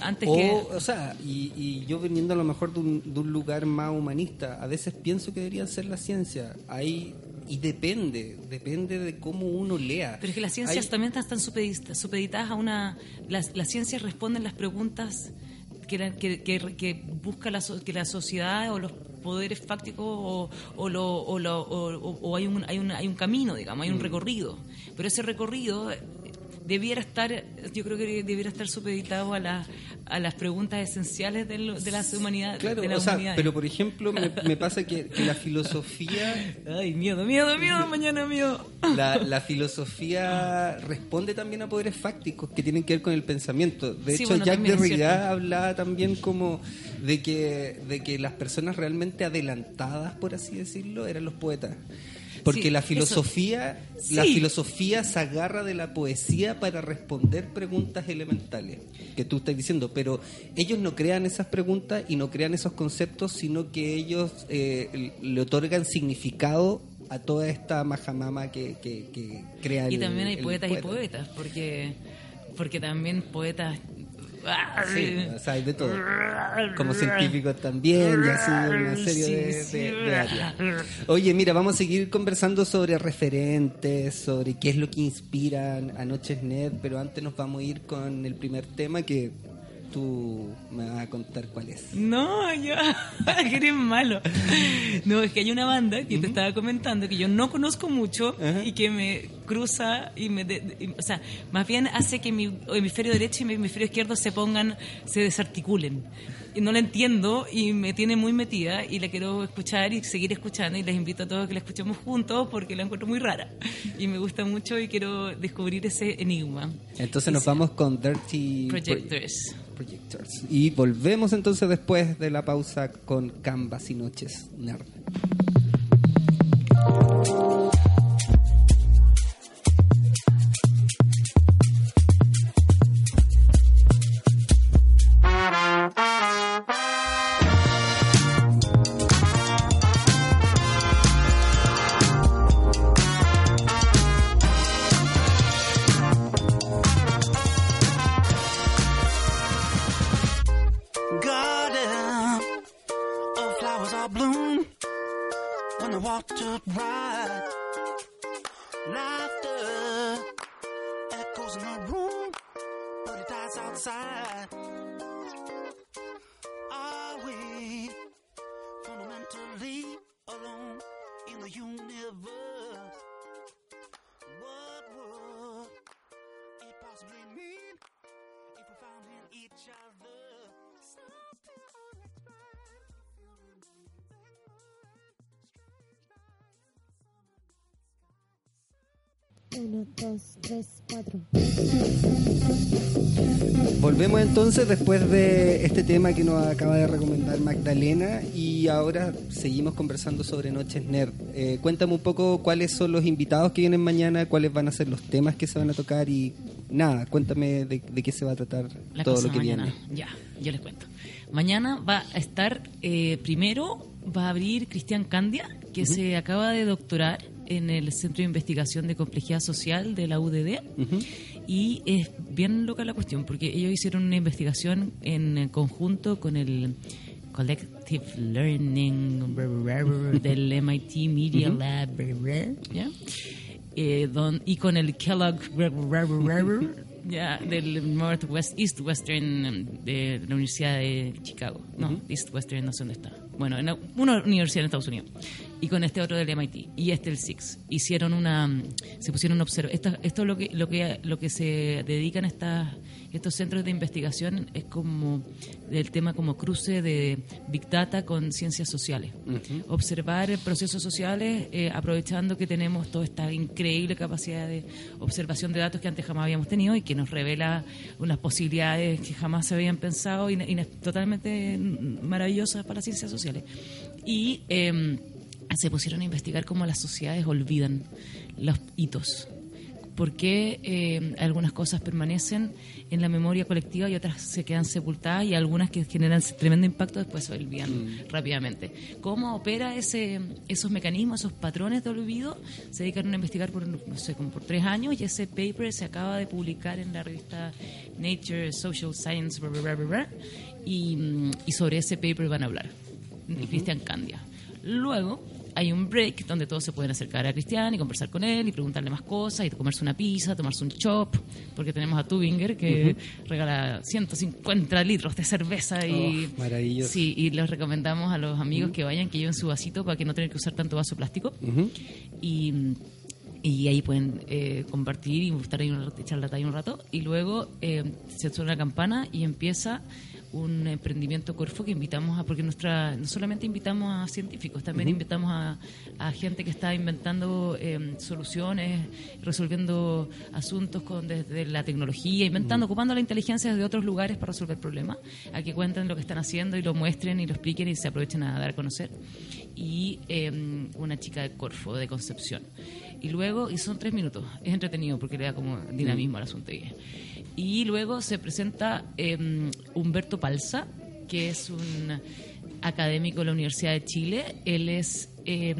antes O, que o sea, y, y yo viniendo a lo mejor de un, de un lugar más humanista, a veces pienso que debería ser la ciencia. Hay, y depende, depende de cómo uno lea. Pero es que las ciencias Hay- también están supedit- supeditadas a una... Las, las ciencias responden las preguntas que, la- que, que- que busca la, que la sociedad o los poderes fácticos o, o, lo- o lo- o- hay, un, hay, un, hay un camino, digamos, hay un recorrido. Pero ese recorrido debiera estar, yo creo que debiera estar supeditado a, la- a las preguntas esenciales de, lo- de las humanidades. Claro, de la o sea, humanidad. pero por ejemplo, me, me pasa que, que la filosofía Ay, miedo, miedo, miedo, mañana miedo. La, la filosofía responde también a poderes fácticos que tienen que ver con el pensamiento. De Sí, hecho, bueno, Jacques Derrida hablaba también como de que, de que las personas realmente adelantadas, por así decirlo, eran los poetas. Porque Sí, la filosofía, la filosofía se agarra de la poesía para responder preguntas elementales que tú estás diciendo, pero ellos no crean esas preguntas y no crean esos conceptos, sino que ellos eh, le otorgan significado a toda esta majamama que, que, que crea Y el- también hay el poetas y poeta. poetas, porque, porque también poetas... Sí, o sea, hay de todo. Como científicos también, y así una serie Sí, de, de- de áreas. Oye, mira, vamos a seguir conversando sobre referentes, sobre qué es lo que inspiran a Noches Net, pero antes nos vamos a ir con el primer tema que tú me vas a contar cuál es. No, yo, que eres malo. No, es que hay una banda que te estaba comentando que yo no conozco mucho Ajá. y que me cruza y me, de- y- o sea, más bien hace que mi hemisferio derecho y mi hemisferio izquierdo se pongan, se desarticulen. Y no la entiendo y me tiene muy metida y la quiero escuchar y seguir escuchando y les invito a todos que la escuchemos juntos porque la encuentro muy rara y me gusta mucho y quiero descubrir ese enigma. Entonces nos vamos con Dirty Pro- Projectors. Y volvemos entonces después de la pausa con Canvas y Noches Nerd. not right. Dos, tres, cuatro. Volvemos entonces después de este tema que nos acaba de recomendar Magdalena y ahora seguimos conversando sobre Noches Nerd. Eh, cuéntame un poco cuáles son los invitados que vienen mañana, cuáles van a ser los temas que se van a tocar y nada, cuéntame de, de qué se va a tratar la todo lo que mañana. viene. Ya, yo les cuento. Mañana va a estar, eh, primero va a abrir Cristian Candia, que se acaba de doctorar en el Centro de Investigación de Complejidad Social de la UDD. Y es bien loca la cuestión, porque ellos hicieron una investigación en conjunto con el Collective Learning del MIT Media Lab, ¿ya? Eh, don- y con el Kellogg del Northwest East Western de la Universidad de Chicago. No, East Western no sé dónde está. Bueno, en una universidad en Estados Unidos. Y con este otro del MIT y este el SIX. Hicieron una se pusieron observar esto, esto es lo que lo que lo que se dedican estas estos centros de investigación es como del tema como cruce de Big Data con ciencias sociales. Observar procesos sociales eh, aprovechando que tenemos toda esta increíble capacidad de observación de datos que antes jamás habíamos tenido y que nos revela unas posibilidades que jamás se habían pensado y, y totalmente mm, maravillosas para las ciencias sociales. Y... em, se pusieron a investigar cómo las sociedades olvidan los hitos. Por qué eh, algunas cosas permanecen en la memoria colectiva y otras se quedan sepultadas y algunas que generan tremendo impacto después se olvidan rápidamente. ¿Cómo opera ese, esos mecanismos, esos patrones de olvido? Se dedicaron a investigar por, no sé, como por tres años y ese paper se acaba de publicar en la revista Nature Social Science, bla, bla, bla, bla, bla, y, mm, y sobre ese paper van a hablar. Cristian Candia. Luego hay un break donde todos se pueden acercar a Cristian y conversar con él y preguntarle más cosas y comerse una pizza, tomarse un chop, porque tenemos a Tubinger que regala 150 litros de cerveza y Oh, maravilloso. sí y les recomendamos a los amigos que vayan que lleven su vasito para que no tengan que usar tanto vaso plástico. Y, y ahí pueden eh, compartir y estar ahí un rato, echar la talla un rato. Y luego eh, se suena la campana y empieza un emprendimiento Corfo que invitamos a, porque nuestra, no solamente invitamos a científicos, también invitamos a, a gente que está inventando eh, soluciones, resolviendo asuntos con desde la tecnología, inventando, ocupando la inteligencia de otros lugares para resolver problemas, a que cuenten lo que están haciendo y lo muestren y lo expliquen y se aprovechen a dar a conocer. Y eh, una chica de Corfo, de Concepción. Y luego, y son tres minutos, es entretenido porque le da como dinamismo al asunto. Y, y luego se presenta eh, Humberto Palza, que es un académico de la Universidad de Chile. Él es eh,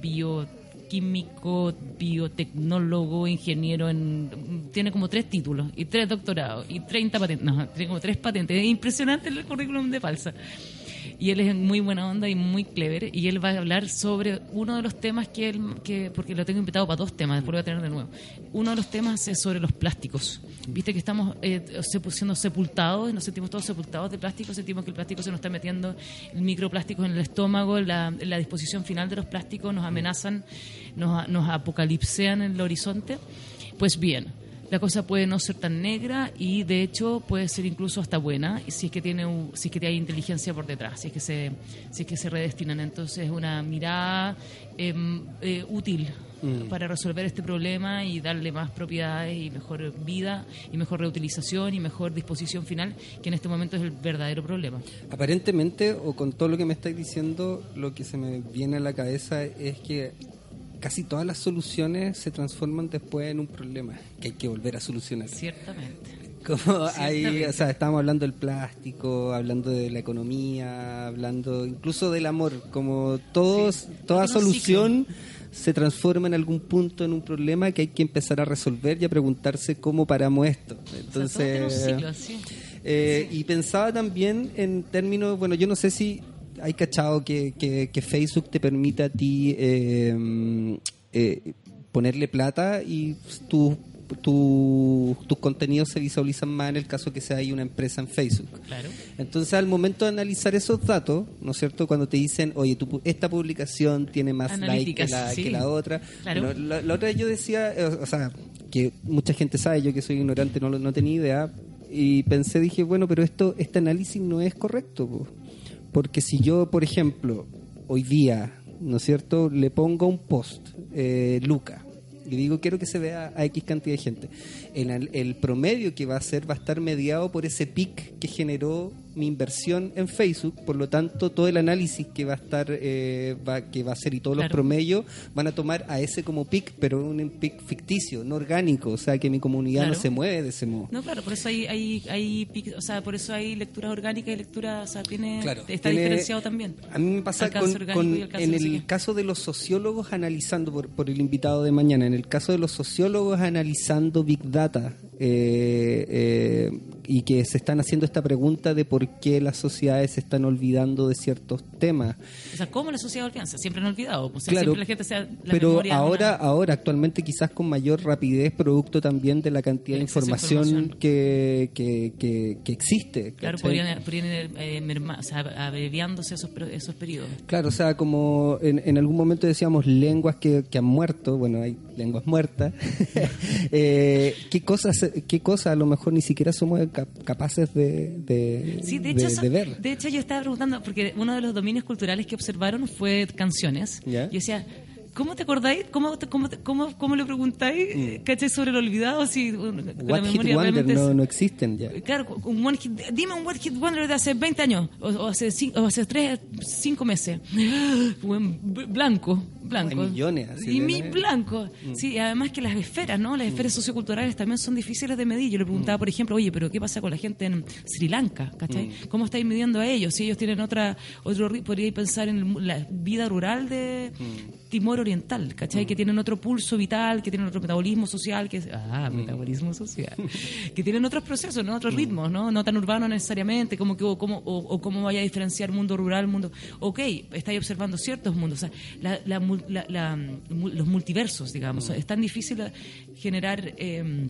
bioquímico, biotecnólogo, ingeniero, en, tiene como tres títulos y tres doctorados y 30 patentes. No, tiene como tres patentes. Es impresionante el currículum de Palza. Y él es muy buena onda y muy clever. Y él va a hablar sobre uno de los temas que él, que, porque lo tengo invitado para dos temas, después lo voy a tener de nuevo. Uno de los temas es sobre los plásticos. Viste que estamos eh, siendo sepultados, nos sentimos todos sepultados de plástico, sentimos que el plástico se nos está metiendo microplásticos en el estómago, la, la disposición final de los plásticos nos amenazan, nos, nos apocalipsean en el horizonte. Pues bien, la cosa puede no ser tan negra y de hecho puede ser incluso hasta buena si es que tiene si es que hay inteligencia por detrás si es que se si es que se redestinan. Entonces una mirada em, eh, útil para resolver este problema y darle más propiedades y mejor vida y mejor reutilización y mejor disposición final que en este momento es el verdadero problema. Aparentemente, o con todo lo que me estáis diciendo, lo que se me viene a la cabeza es que casi todas las soluciones se transforman después en un problema que hay que volver a solucionar. ciertamente Como hay, o sea, estábamos hablando del plástico, hablando de la economía, hablando incluso del amor, como todos, toda solución se transforma en algún punto en un problema que hay que empezar a resolver y a preguntarse cómo paramos esto. O sea, todo Entonces, ciclo, sí. eh, Y pensaba también en términos, bueno, yo no sé si hay cachado que, que, que Facebook te permite a ti eh, eh, ponerle plata y tu, tu- tus contenidos se visualizan más en el caso que sea ahí una empresa en Facebook. claro Entonces, al momento de analizar esos datos, ¿no es cierto? Cuando te dicen, oye, tu esta publicación tiene más like que la, sí. que la otra. Claro. Bueno, la, la otra yo decía, eh, o, o sea, que mucha gente sabe, yo que soy ignorante no, no tenía idea, y pensé, dije, bueno, pero esto este análisis no es correcto, po. Porque si yo, por ejemplo, hoy día, ¿no es cierto?, le pongo un post, eh, Luca, y digo, quiero que se vea a X cantidad de gente. El, el promedio que va a ser va a estar mediado por ese pic que generó mi inversión en Facebook, por lo tanto, todo el análisis que va a estar, eh, va, que va a hacer y todos los promedios van a tomar a ese como pic, pero un pic ficticio, no orgánico, o sea, que mi comunidad no se mueve de ese modo. No, claro, por eso hay, hay, hay, pic- o sea, por eso hay lecturas orgánicas y lecturas, o sea, tiene, Claro, está tiene- diferenciado también. A mí me pasa con, en no el caso de los sociólogos analizando, por, por el invitado de mañana, en el caso de los sociólogos analizando Big Data eh, eh, y que se están haciendo esta pregunta de por qué las sociedades se están olvidando de ciertos temas. O sea, ¿cómo la sociedad olvidanza? Siempre han olvidado. O sea, Claro, siempre la gente se ha- la pero ahora, una- ahora actualmente quizás con mayor rapidez, producto también de la cantidad de información, información. Que, que, que, que existe. Claro, ¿cachai? podrían, podrían ir eh, merma- o sea, abreviándose esos, esos periodos. Claro, o sea, como en, en algún momento decíamos lenguas que, que han muerto, bueno, hay lenguas muertas. Eh, ¿qué, cosas, ¿Qué cosas a lo mejor ni siquiera somos cap- capaces de, de, Sí, de hecho, de ver? de hecho yo estaba preguntando, porque uno de los dominios culturales que observaron fue canciones. Ya. Yo decía, ¿Cómo te acordáis? ¿Cómo, cómo, cómo, cómo le preguntáis? ¿Cachai? Sobre el olvidado. Si, con la Mm. Memoria realmente es- no, no existen ya. Claro, un one hit, dime un One Hit Wonder de hace 20 años, o, o hace, o hace 3, 5 meses. Blanco, blanco. Hay millones, así Y mi blanco. Sí, además que las esferas, ¿no? Las esferas socioculturales también son difíciles de medir. Yo le preguntaba, por ejemplo, oye, pero ¿qué pasa con la gente en Sri Lanka? ¿Cachai? ¿Cómo estáis midiendo a ellos? Si ellos tienen otra, otro, ri- podríais pensar en la vida rural de Timor Oriental, ¿cachai? Que tienen otro pulso vital, que tienen otro metabolismo social, que es, ah, metabolismo social, que tienen otros procesos, ¿no? Otros ritmos, ¿no? No tan urbanos necesariamente, como que, o, cómo, o, o cómo vaya a diferenciar mundo rural, mundo, ok, estáis observando ciertos mundos, o sea, la- mm, los multiversos, digamos, es tan difícil generar... eh,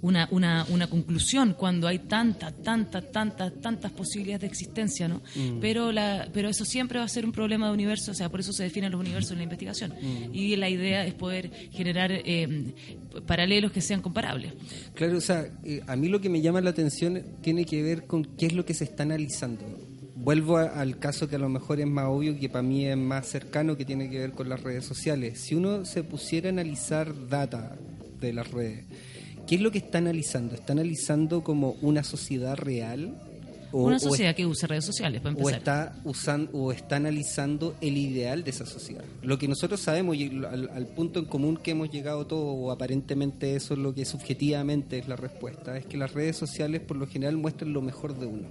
una, una, una conclusión cuando hay tantas, tantas, tantas, tantas posibilidades de existencia, ¿no? Pero, la, pero eso siempre va a ser un problema de universo, o sea, por eso se definen los universos en la investigación. Y la idea es poder generar eh, paralelos que sean comparables. Claro, o sea, eh, a mí lo que me llama la atención tiene que ver con qué es lo que se está analizando. Vuelvo a- al caso que a lo mejor es más obvio y que para mí es más cercano, que tiene que ver con las redes sociales. Si uno se pusiera a analizar data de las redes, ¿qué es lo que está analizando? ¿Está analizando como una sociedad real? O- Una o sociedad que use redes sociales, para o empezar. está usando o está analizando el ideal de esa sociedad. Lo que nosotros sabemos y al, al punto en común que hemos llegado todos, o aparentemente eso es lo que subjetivamente es la respuesta, es que las redes sociales por lo general muestran lo mejor de uno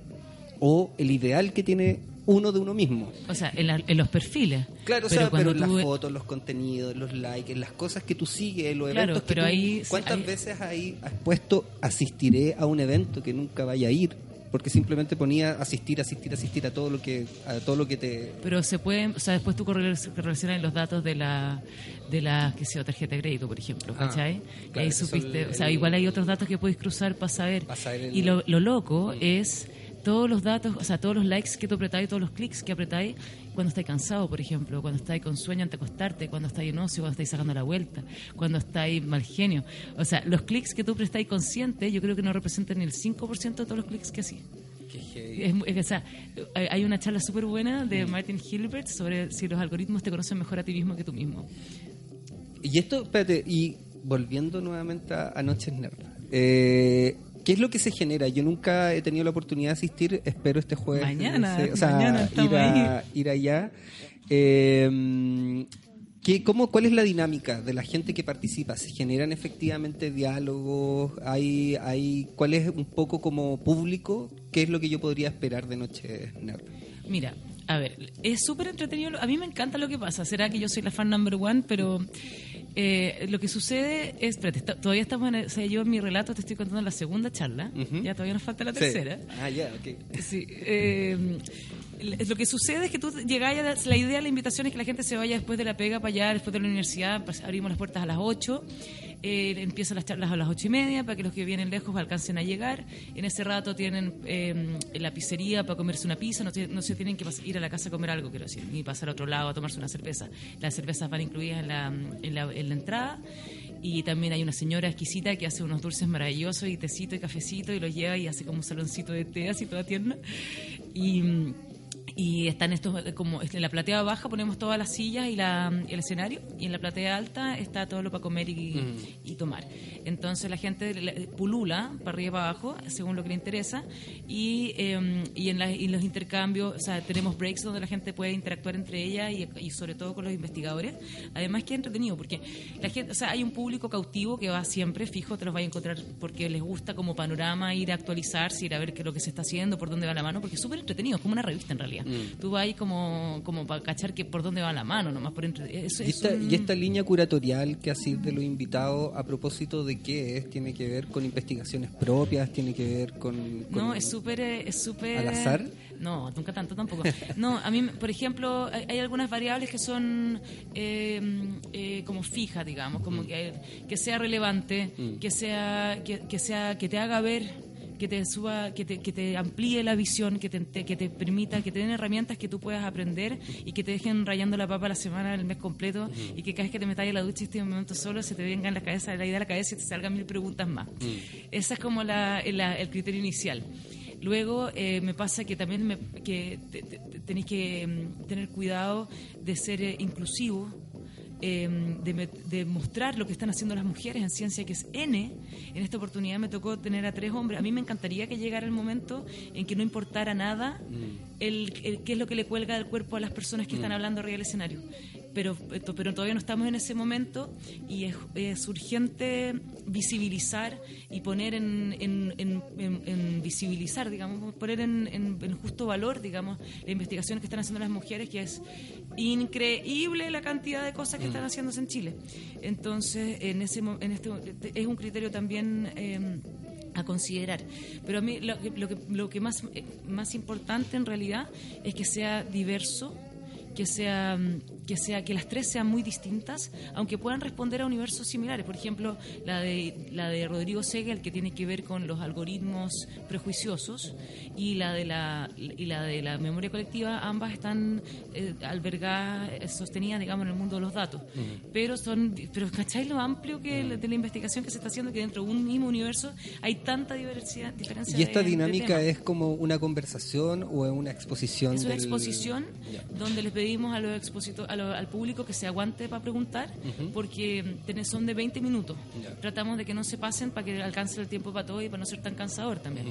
o el ideal que tiene uno de uno mismo. O sea, en, la- en los perfiles. Claro, o sea, pero en las tú- fotos, los contenidos, los likes, en las cosas que tú sigues, los Claro, eventos que pero tú- ahí- ¿Cuántas ahí- veces ahí has puesto asistiré a un evento que nunca vaya a ir? Porque simplemente ponía asistir, asistir, asistir a todo lo que a todo lo que te Pero se pueden, o sea, después tú correl- relacionas los datos de la, de la, sé yo, tarjeta de crédito, por ejemplo, Ah, ¿cachai? claro, ahí supiste, el- o sea, igual hay otros datos que puedes cruzar para saber. Pa' saber el- Y lo, lo loco es todos los datos, o sea, todos los likes que tú apretáis, todos los clics que apretáis cuando estáis cansado, por ejemplo, cuando estáis con sueño antes de acostarte, cuando estáis en ocio, cuando estáis sacando la vuelta, cuando estáis mal genio. O sea, los clics que tú prestáis consciente, yo creo que no representan ni el 5% de todos los clics que así. Es, es- o sea, hay una charla súper buena de Mm. Martin Hilbert sobre si los algoritmos te conocen mejor a ti mismo que tú mismo. Y esto, espérate, y volviendo nuevamente a, a Noches Nerd, eh, ¿qué es lo que se genera? Yo nunca he tenido la oportunidad de asistir, espero este jueves. Mañana, o sea, mañana estamos ir, a- ir allá. Eh, ¿qué- cómo, ¿Cuál es la dinámica de la gente que participa? ¿Se generan efectivamente diálogos? ¿Hay, hay, ¿Cuál es un poco como público? ¿Qué es lo que yo podría esperar de Noches Nerd? Mira, a ver, es súper entretenido. A mí me encanta lo que pasa. Será que yo soy la fan number one, pero eh, lo que sucede es. Espérate, está- todavía estamos en. el- o sea, yo en mi relato te estoy contando la segunda charla. Ya todavía nos falta la Sí. tercera. Ah, ya, ok. Sí, eh, lo que sucede es que tú llegáis a la, idea, la invitación es que la gente se vaya después de la pega para allá, después de la universidad, pues, abrimos las puertas a las 8, eh, empiezan las charlas a las ocho y media para que los que vienen lejos alcancen a llegar. En ese rato tienen eh, la pizzería para comerse una pizza, no, se tienen que ir a la casa a comer algo, quiero decir, ni pasar a otro lado a tomarse una cerveza. Las cervezas van incluidas en la entrada. Y también hay una señora exquisita que hace unos dulces maravillosos y tecito y cafecito y los lleva y hace como un saloncito de té así toda tierna. Y, y están estos, eh, como en la platea baja ponemos todas las sillas y la, el escenario y en la platea alta está todo lo para comer y, y tomar. Entonces la gente pulula para arriba y para abajo según lo que le interesa y, eh, y en, la- y los intercambios, o sea, tenemos breaks donde la gente puede interactuar entre ella y, y sobre todo con los investigadores. Además que es entretenido porque la gente, o sea, hay un público cautivo que va siempre, fijo, te los va a encontrar porque les gusta como panorama ir a actualizarse, ir a ver qué es lo que se está haciendo, por dónde va la mano, porque es súper entretenido, es como una revista en realidad. Tú vas ahí como, como para cachar que por dónde va la mano, nomás por entre... Eso ¿Y es esta, un- y esta línea curatorial que así de los invitados, a propósito de qué es? ¿Tiene que ver con investigaciones propias? ¿Tiene que ver con...? con- No, es súper... eh, Es súper ¿Al azar? No, nunca tanto tampoco. No, a mí, por ejemplo, hay, algunas variables que son eh, eh, como fijas, digamos, como que, que sea relevante, que sea que, que sea que te haga ver que te suba, que te, que te amplíe la visión, que te, que te permita, que te den herramientas que tú puedas aprender y que te dejen rayando la papa la semana, el mes completo y que cada vez que te metas a la ducha y estés un momento solo se te venga en la cabeza la idea a la cabeza y te salgan mil preguntas más. Esa es como la, la- el criterio inicial. Luego eh, me pasa que también me- que te- te- te- tenéis que mm, tener cuidado de ser eh, inclusivo eh, de, de mostrar lo que están haciendo las mujeres en ciencia, que es N. En esta oportunidad me tocó tener a tres hombres. A mí me encantaría que llegara el momento en que no importara nada el, el- qué es lo que le cuelga del cuerpo a las personas que están hablando arriba del escenario. Pero, pero todavía no estamos en ese momento y es, es urgente visibilizar y poner en, en- en- en- en visibilizar, digamos, poner en, justo valor, digamos, la investigación que están haciendo las mujeres, que es increíble la cantidad de cosas que están haciéndose en Chile. Entonces, en ese en este es un criterio también eh, a considerar. Pero a mí lo que, lo que, lo que más, eh, más importante en realidad es que sea diverso, que sea, mm, que sea que las tres sean muy distintas, aunque puedan responder a universos similares. Por ejemplo, la de, la de Rodrigo Segel, que tiene que ver con los algoritmos prejuiciosos, y la de la, y la, de la memoria colectiva, ambas están eh, albergadas, eh, sostenidas, digamos, en el mundo de los datos. Pero son, pero ¿cacháis lo amplio que la- de la investigación que se está haciendo? Que dentro de un mismo universo hay tanta diversidad, diferencia ¿Y esta de- de dinámica temas. es como una conversación o es una exposición? Es una del- exposición Ya. donde les pedimos a los expositor, a lo- al público que se aguante para preguntar, porque ten- son de 20 minutos. Ya. Tratamos de que no se pasen para que alcance el tiempo para todo y para no ser tan cansador también.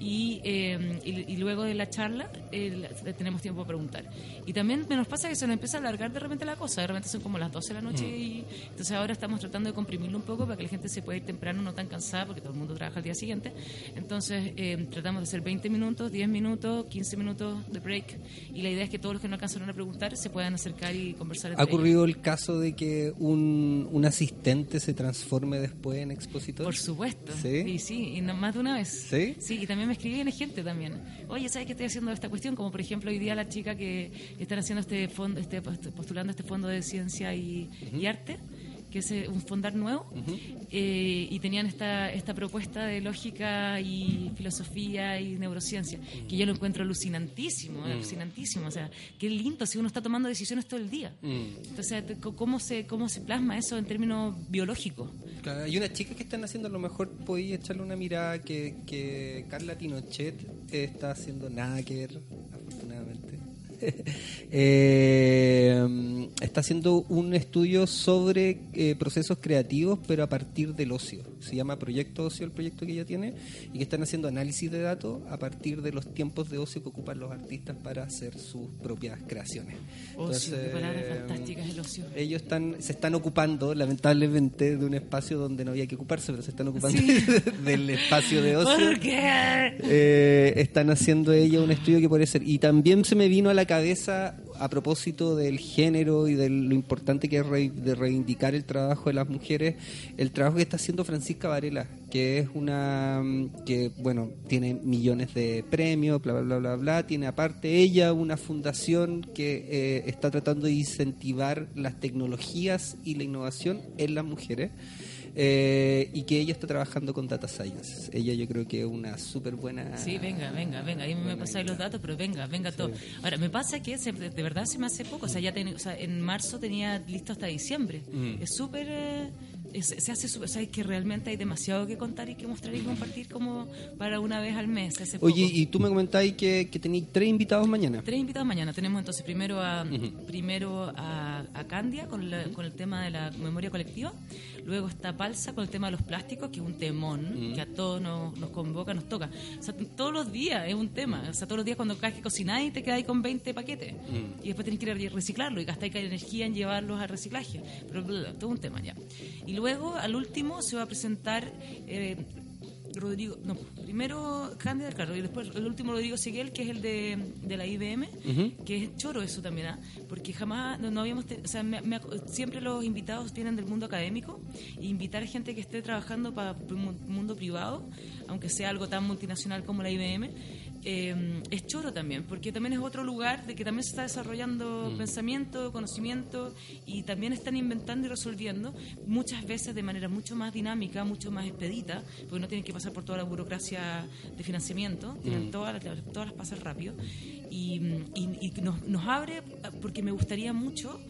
y, eh, y, y luego de la charla eh, tenemos tiempo para preguntar. Y también nos pasa que se nos empieza a alargar de repente la cosa, de repente son como las 12 de la noche y entonces ahora estamos tratando de comprimirlo un poco para que la gente se pueda ir temprano, no tan cansada, porque todo el mundo trabaja al día siguiente. Entonces eh, tratamos de hacer 20 minutos, 10 minutos, 15 minutos de break y la idea es que todos los que no alcanzaron a preguntar se puedan acercar y conversar ¿Ha entre ellos. ocurrido el caso de que un, un asistente se transforme después en expositor? Por supuesto. ¿Sí? Y sí, y no- más de una vez. ¿Sí? Sí, y también me escribían gente también. Oye, ¿sabes qué estoy haciendo esta cuestión? Como por ejemplo hoy día la chica que están haciendo este fondo, este, postulando este fondo de ciencia y, y arte que es un fondar nuevo, eh, y tenían esta, esta propuesta de lógica y filosofía y neurociencia, que yo lo encuentro alucinantísimo, alucinantísimo, o sea, qué lindo si uno está tomando decisiones todo el día. Entonces, te- ¿cómo se, ¿cómo se plasma eso en términos biológicos? Claro, hay una chica que están haciendo, a lo mejor podéis echarle una mirada que, que Carla Tinochet está haciendo nada que ver, afortunadamente. Eh, está haciendo un estudio sobre eh, procesos creativos, pero a partir del ocio. Se llama Proyecto Ocio, el proyecto que ella tiene, y que están haciendo análisis de datos a partir de los tiempos de ocio que ocupan los artistas para hacer sus propias creaciones. Ocio, qué palabras Entonces, fantásticas el ocio. ellos están se están ocupando lamentablemente de un espacio donde no había que ocuparse pero se están ocupando Sí. del espacio de ocio ¿Por qué? Eh, están haciendo ella un estudio que puede ser y también se me vino a la cabeza a propósito del género y de lo importante que es re- reivindicar el trabajo de las mujeres el trabajo que está haciendo Francisca Varela que es una mm, que bueno tiene millones de premios bla bla bla bla bla tiene aparte ella una fundación que eh, está tratando de incentivar las tecnologías y la innovación en las mujeres eh, y que ella está trabajando con data science ella yo creo que es una súper buena Sí, venga, venga, venga. Ahí me pasáis los datos, pero venga, venga todo. Ahora, me pasa que se- de verdad se me hace poco. O sea, ya ten- o sea, en marzo tenía listo hasta diciembre. Mm. Es súper. eh, se hace súper. O sea, es que realmente hay demasiado que contar y que mostrar y compartir como para una vez al mes. hace Oye, poco. y tú me comentáis que, que tenéis tres invitados mañana. Tres invitados mañana. Tenemos entonces primero a primero a, a Candia con, la- con el tema de la memoria colectiva. Luego está Palsa con el tema de los plásticos, que es un temón que a todos nos, nos convoca, nos toca. O sea, todos los días es un tema. O sea, todos los días cuando caes que cocináis te quedáis con 20 paquetes. Y después tenés que ir a reciclarlo y gastáis energía en llevarlos al reciclaje. Pero bla, bla, todo un tema ya. Y luego, al último, se va a presentar... eh, Rodrigo, no, primero Cándida, claro, y después el último Rodrigo Seguel, que es el de, de la IBM, que es choro eso también, ¿ah? porque jamás, no, no habíamos, te- o sea, me- siempre los invitados vienen del mundo académico, e invitar gente que esté trabajando para el mundo privado, aunque sea algo tan multinacional como la IBM, eh, es choro también, porque también es otro lugar de que también se está desarrollando pensamiento, conocimiento y también están inventando y resolviendo muchas veces de manera mucho más dinámica, mucho más expedita, porque no tienen que pasar por toda la burocracia de financiamiento, tienen todas, las, todas las pasas rápido y, y- y nos, nos abre porque me gustaría mucho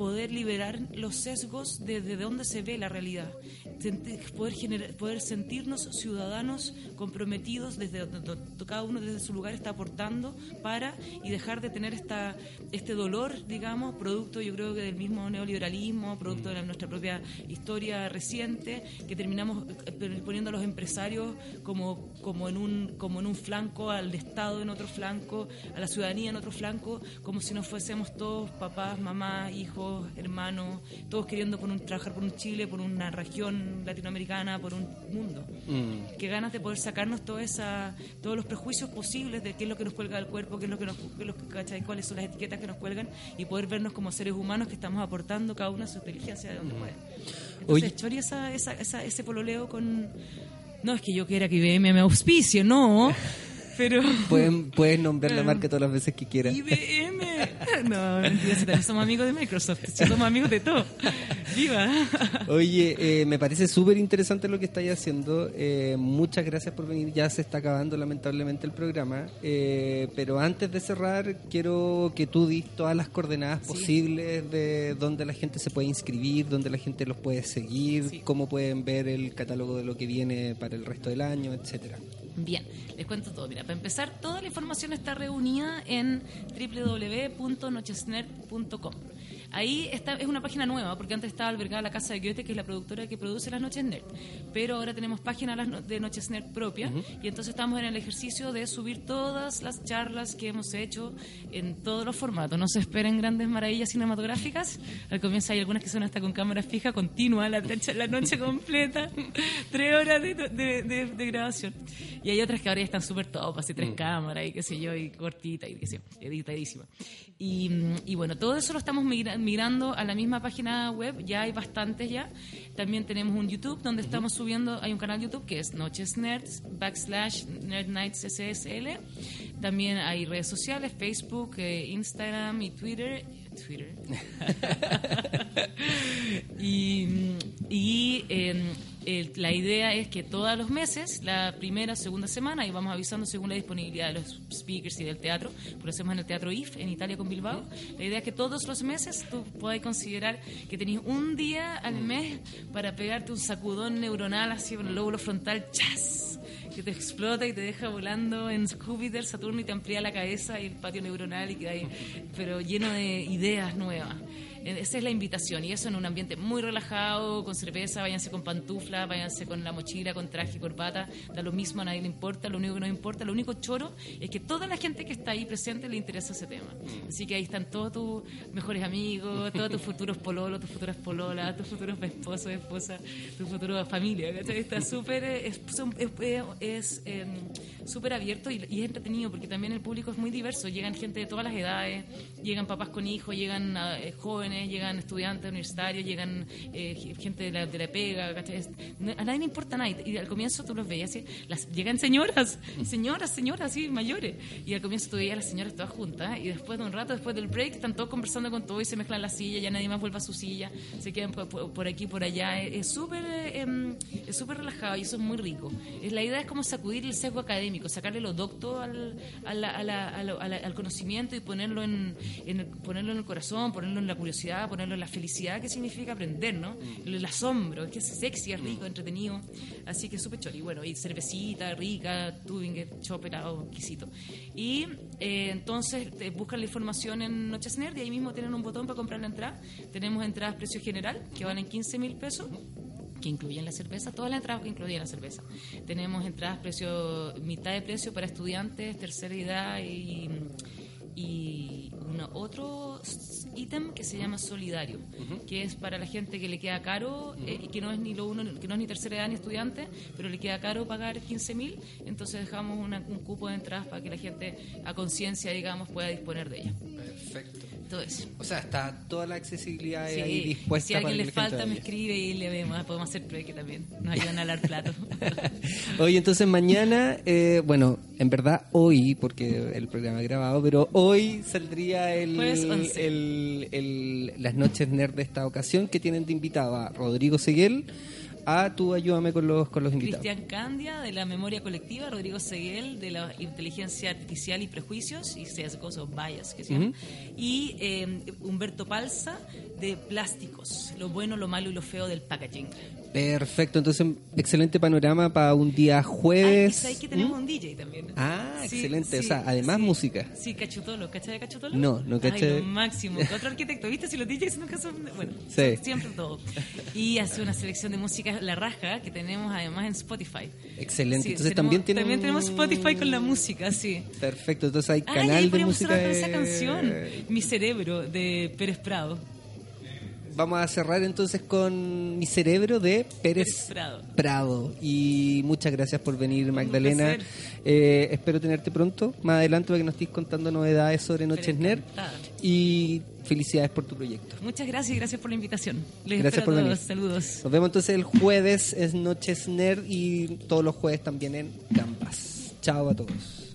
poder liberar los sesgos desde donde se ve la realidad, poder, generar, poder sentirnos ciudadanos comprometidos desde donde cada uno desde su lugar está aportando para y dejar de tener esta este dolor, digamos, producto yo creo que del mismo neoliberalismo, producto de nuestra propia historia reciente, que terminamos eh, poniendo a los empresarios como, como, en un, como en un flanco, al Estado en otro flanco, a la ciudadanía en otro flanco, como si no fuésemos todos papás, mamás, hijos, hermanos, todos queriendo por un, trabajar por un Chile, por una región latinoamericana, por un mundo. Mm. Qué ganas de poder sacarnos toda esa, todos los prejuicios posibles de qué es lo que nos cuelga del cuerpo, qué es lo que nos, qué es lo que- ¿cachai? cuáles son las etiquetas que nos cuelgan y poder vernos como seres humanos que estamos aportando cada uno su inteligencia de donde puede. Entonces, Oye. Chori, esa, esa, esa- ese pololeo con... No es que yo quiera que IBM me auspicie, no, pero... Pueden, puedes nombrar la Eh. marca todas las veces que quieras. IBM. No, mentira, si también somos amigos de Microsoft, si somos amigos de todo. ¡Viva! Oye, eh, me parece súper interesante lo que estáis haciendo. Eh, muchas gracias por venir. Ya se está acabando lamentablemente el programa. Eh, pero antes de cerrar, quiero que tú dis todas las coordenadas posibles de dónde la gente se puede inscribir, dónde la gente los puede seguir, Sí. cómo pueden ver el catálogo de lo que viene para el resto del año, etcétera. Bien, les cuento todo. Mira, para empezar, toda la información está reunida en www.nochesnerd.com. Ahí está, es una página nueva, porque antes estaba albergada la Casa de Goethe, que es la productora que produce las Noches Nerd. Pero ahora tenemos página de Noches Nerd propia, y entonces estamos en el ejercicio de subir todas las charlas que hemos hecho en todos los formatos. No se esperen grandes maravillas cinematográficas. Al comienzo hay algunas que son hasta con cámara fija, continua, la, la noche completa, tres horas de, de- de- de grabación. Y hay otras que ahora ya están súper top, así tres cámaras y qué sé yo, y cortita y qué sé yo, editadísima. Y, y bueno, todo eso lo estamos migra- migrando a la misma página web, ya hay bastantes ya. También tenemos un YouTube donde estamos subiendo, hay un canal YouTube que es Noches Nerds, backslash Nerd Nights SSL. También hay redes sociales, Facebook, eh, Instagram y Twitter. Twitter. y eh, el- la idea es que todos los meses, la primera, segunda semana, y vamos avisando según la disponibilidad de los speakers y del teatro, lo hacemos en el Teatro IF, en Italia con Bilbao. La idea es que todos los meses tú puedas considerar que tenéis un día al mes para pegarte un sacudón neuronal así con el lóbulo frontal, ¡chas! que te explota y te deja volando en Júpiter, Saturno y te amplía la cabeza y el patio neuronal y queda ahí, pero lleno de ideas nuevas. Eh, Esa es la invitación y eso en un ambiente muy relajado, con cerveza, váyanse con pantufla, váyanse con la mochila, con traje y corbata, da lo mismo, a nadie le importa, lo único que nos importa, lo único choro es que toda la gente que está ahí presente le interesa ese tema. Así que ahí están todos tus mejores amigos, todos tus futuros pololos, tus futuras pololas, tus futuros esposos, esposas, tu futura familia, ¿cachai? Está súper, eh, es es- es- es, eh, súper abierto y, y es entretenido porque también el público es muy diverso, llegan gente de todas las edades, llegan papás con hijos, llegan ah, eh, jóvenes, llegan estudiantes universitarios, llegan eh, gente de la, de la pega, a nadie le importa nada. Y, al comienzo tú los veías así, las, llegan señoras, señoras, señoras, así, mayores, y al comienzo tú veías a las señoras todas juntas y después de un rato, después del break, están todos conversando con todo y se mezclan las sillas, ya nadie más vuelve a su silla, se quedan por, por- por aquí, por allá, es súper eh, em, es súper relajado y eso es muy rico. Es, la idea es como sacudir el sesgo académico, sacarle lo docto al, a la- a la- a lo- a la- al conocimiento y ponerlo en, en el, ponerlo en el corazón, ponerlo en la curiosidad, ponerlo en la felicidad que significa aprender, ¿no? El asombro, es que es sexy, es rico, entretenido. Así que súper chori. Bueno, y cervecita rica, tubing, chopera, exquisito. Y eh, entonces te buscan la información en Noches Nerd y ahí mismo tienen un botón para comprar la entrada. Tenemos entradas precio general que valen 15 mil pesos que incluyen la cerveza, todas las entradas que incluyen la cerveza. Tenemos entradas precio mitad de precio para estudiantes, tercera edad y, y uno- otro ítem que se llama solidario, que es para la gente que le queda caro eh, y que no es ni lo uno, que no es ni tercera edad ni estudiante, pero le queda caro pagar 15 mil, entonces dejamos una- un cupo de entradas para que la gente a conciencia, digamos, pueda disponer de ella. Perfecto. Entonces, O sea, está toda la accesibilidad Sí, ahí dispuesta si a alguien le falta, me escribe y le vemos. Podemos hacer trueque también. Nos ayudan a lavar platos. Oye, entonces mañana, eh, bueno, en verdad hoy, porque el programa es grabado, pero hoy saldría el, Jueves 11. el- el- las noches nerd de esta ocasión que tienen de invitado a Rodrigo Seguel, Ah, tú ayúdame con los, con los invitados. Cristian Candia, de la Memoria Colectiva, Rodrigo Seguel, de la Inteligencia Artificial y Prejuicios, y Sesgos o Bias, que se llama, y eh, Humberto Palza, de Plásticos, lo bueno, lo malo y lo feo del packaging. Perfecto, entonces excelente panorama para un día Ah, jueves. sabes que tenemos un DJ también. Ah, Sí, excelente. O sea, además sí. música. Sí, Cachutolo. ¿Cachai de Cachutolo? No, no Ay, caché. lo máximo. Otro arquitecto. ¿Viste? Si los DJs nunca son... Bueno, siempre todo. Y hace una selección de música La Raja que tenemos además en Spotify. Excelente. Entonces tenemos- también tiene También tenemos Spotify con la música, sí. Perfecto, entonces hay canal ahí de música. con esa de- canción. Mi cerebro, de Pérez Prado. Vamos a cerrar entonces con Mi cerebro de Pérez Prado. Prado. Y muchas gracias por venir, Magdalena. Eh, espero tenerte pronto, más adelante, para que nos estés contando novedades sobre Noches Nerd. Y felicidades por tu proyecto. Muchas gracias y gracias por la invitación. Les Gracias por venir. Saludos. Nos vemos entonces el jueves, es Noches Nerd y todos los jueves también en Gambas. Chao a todos.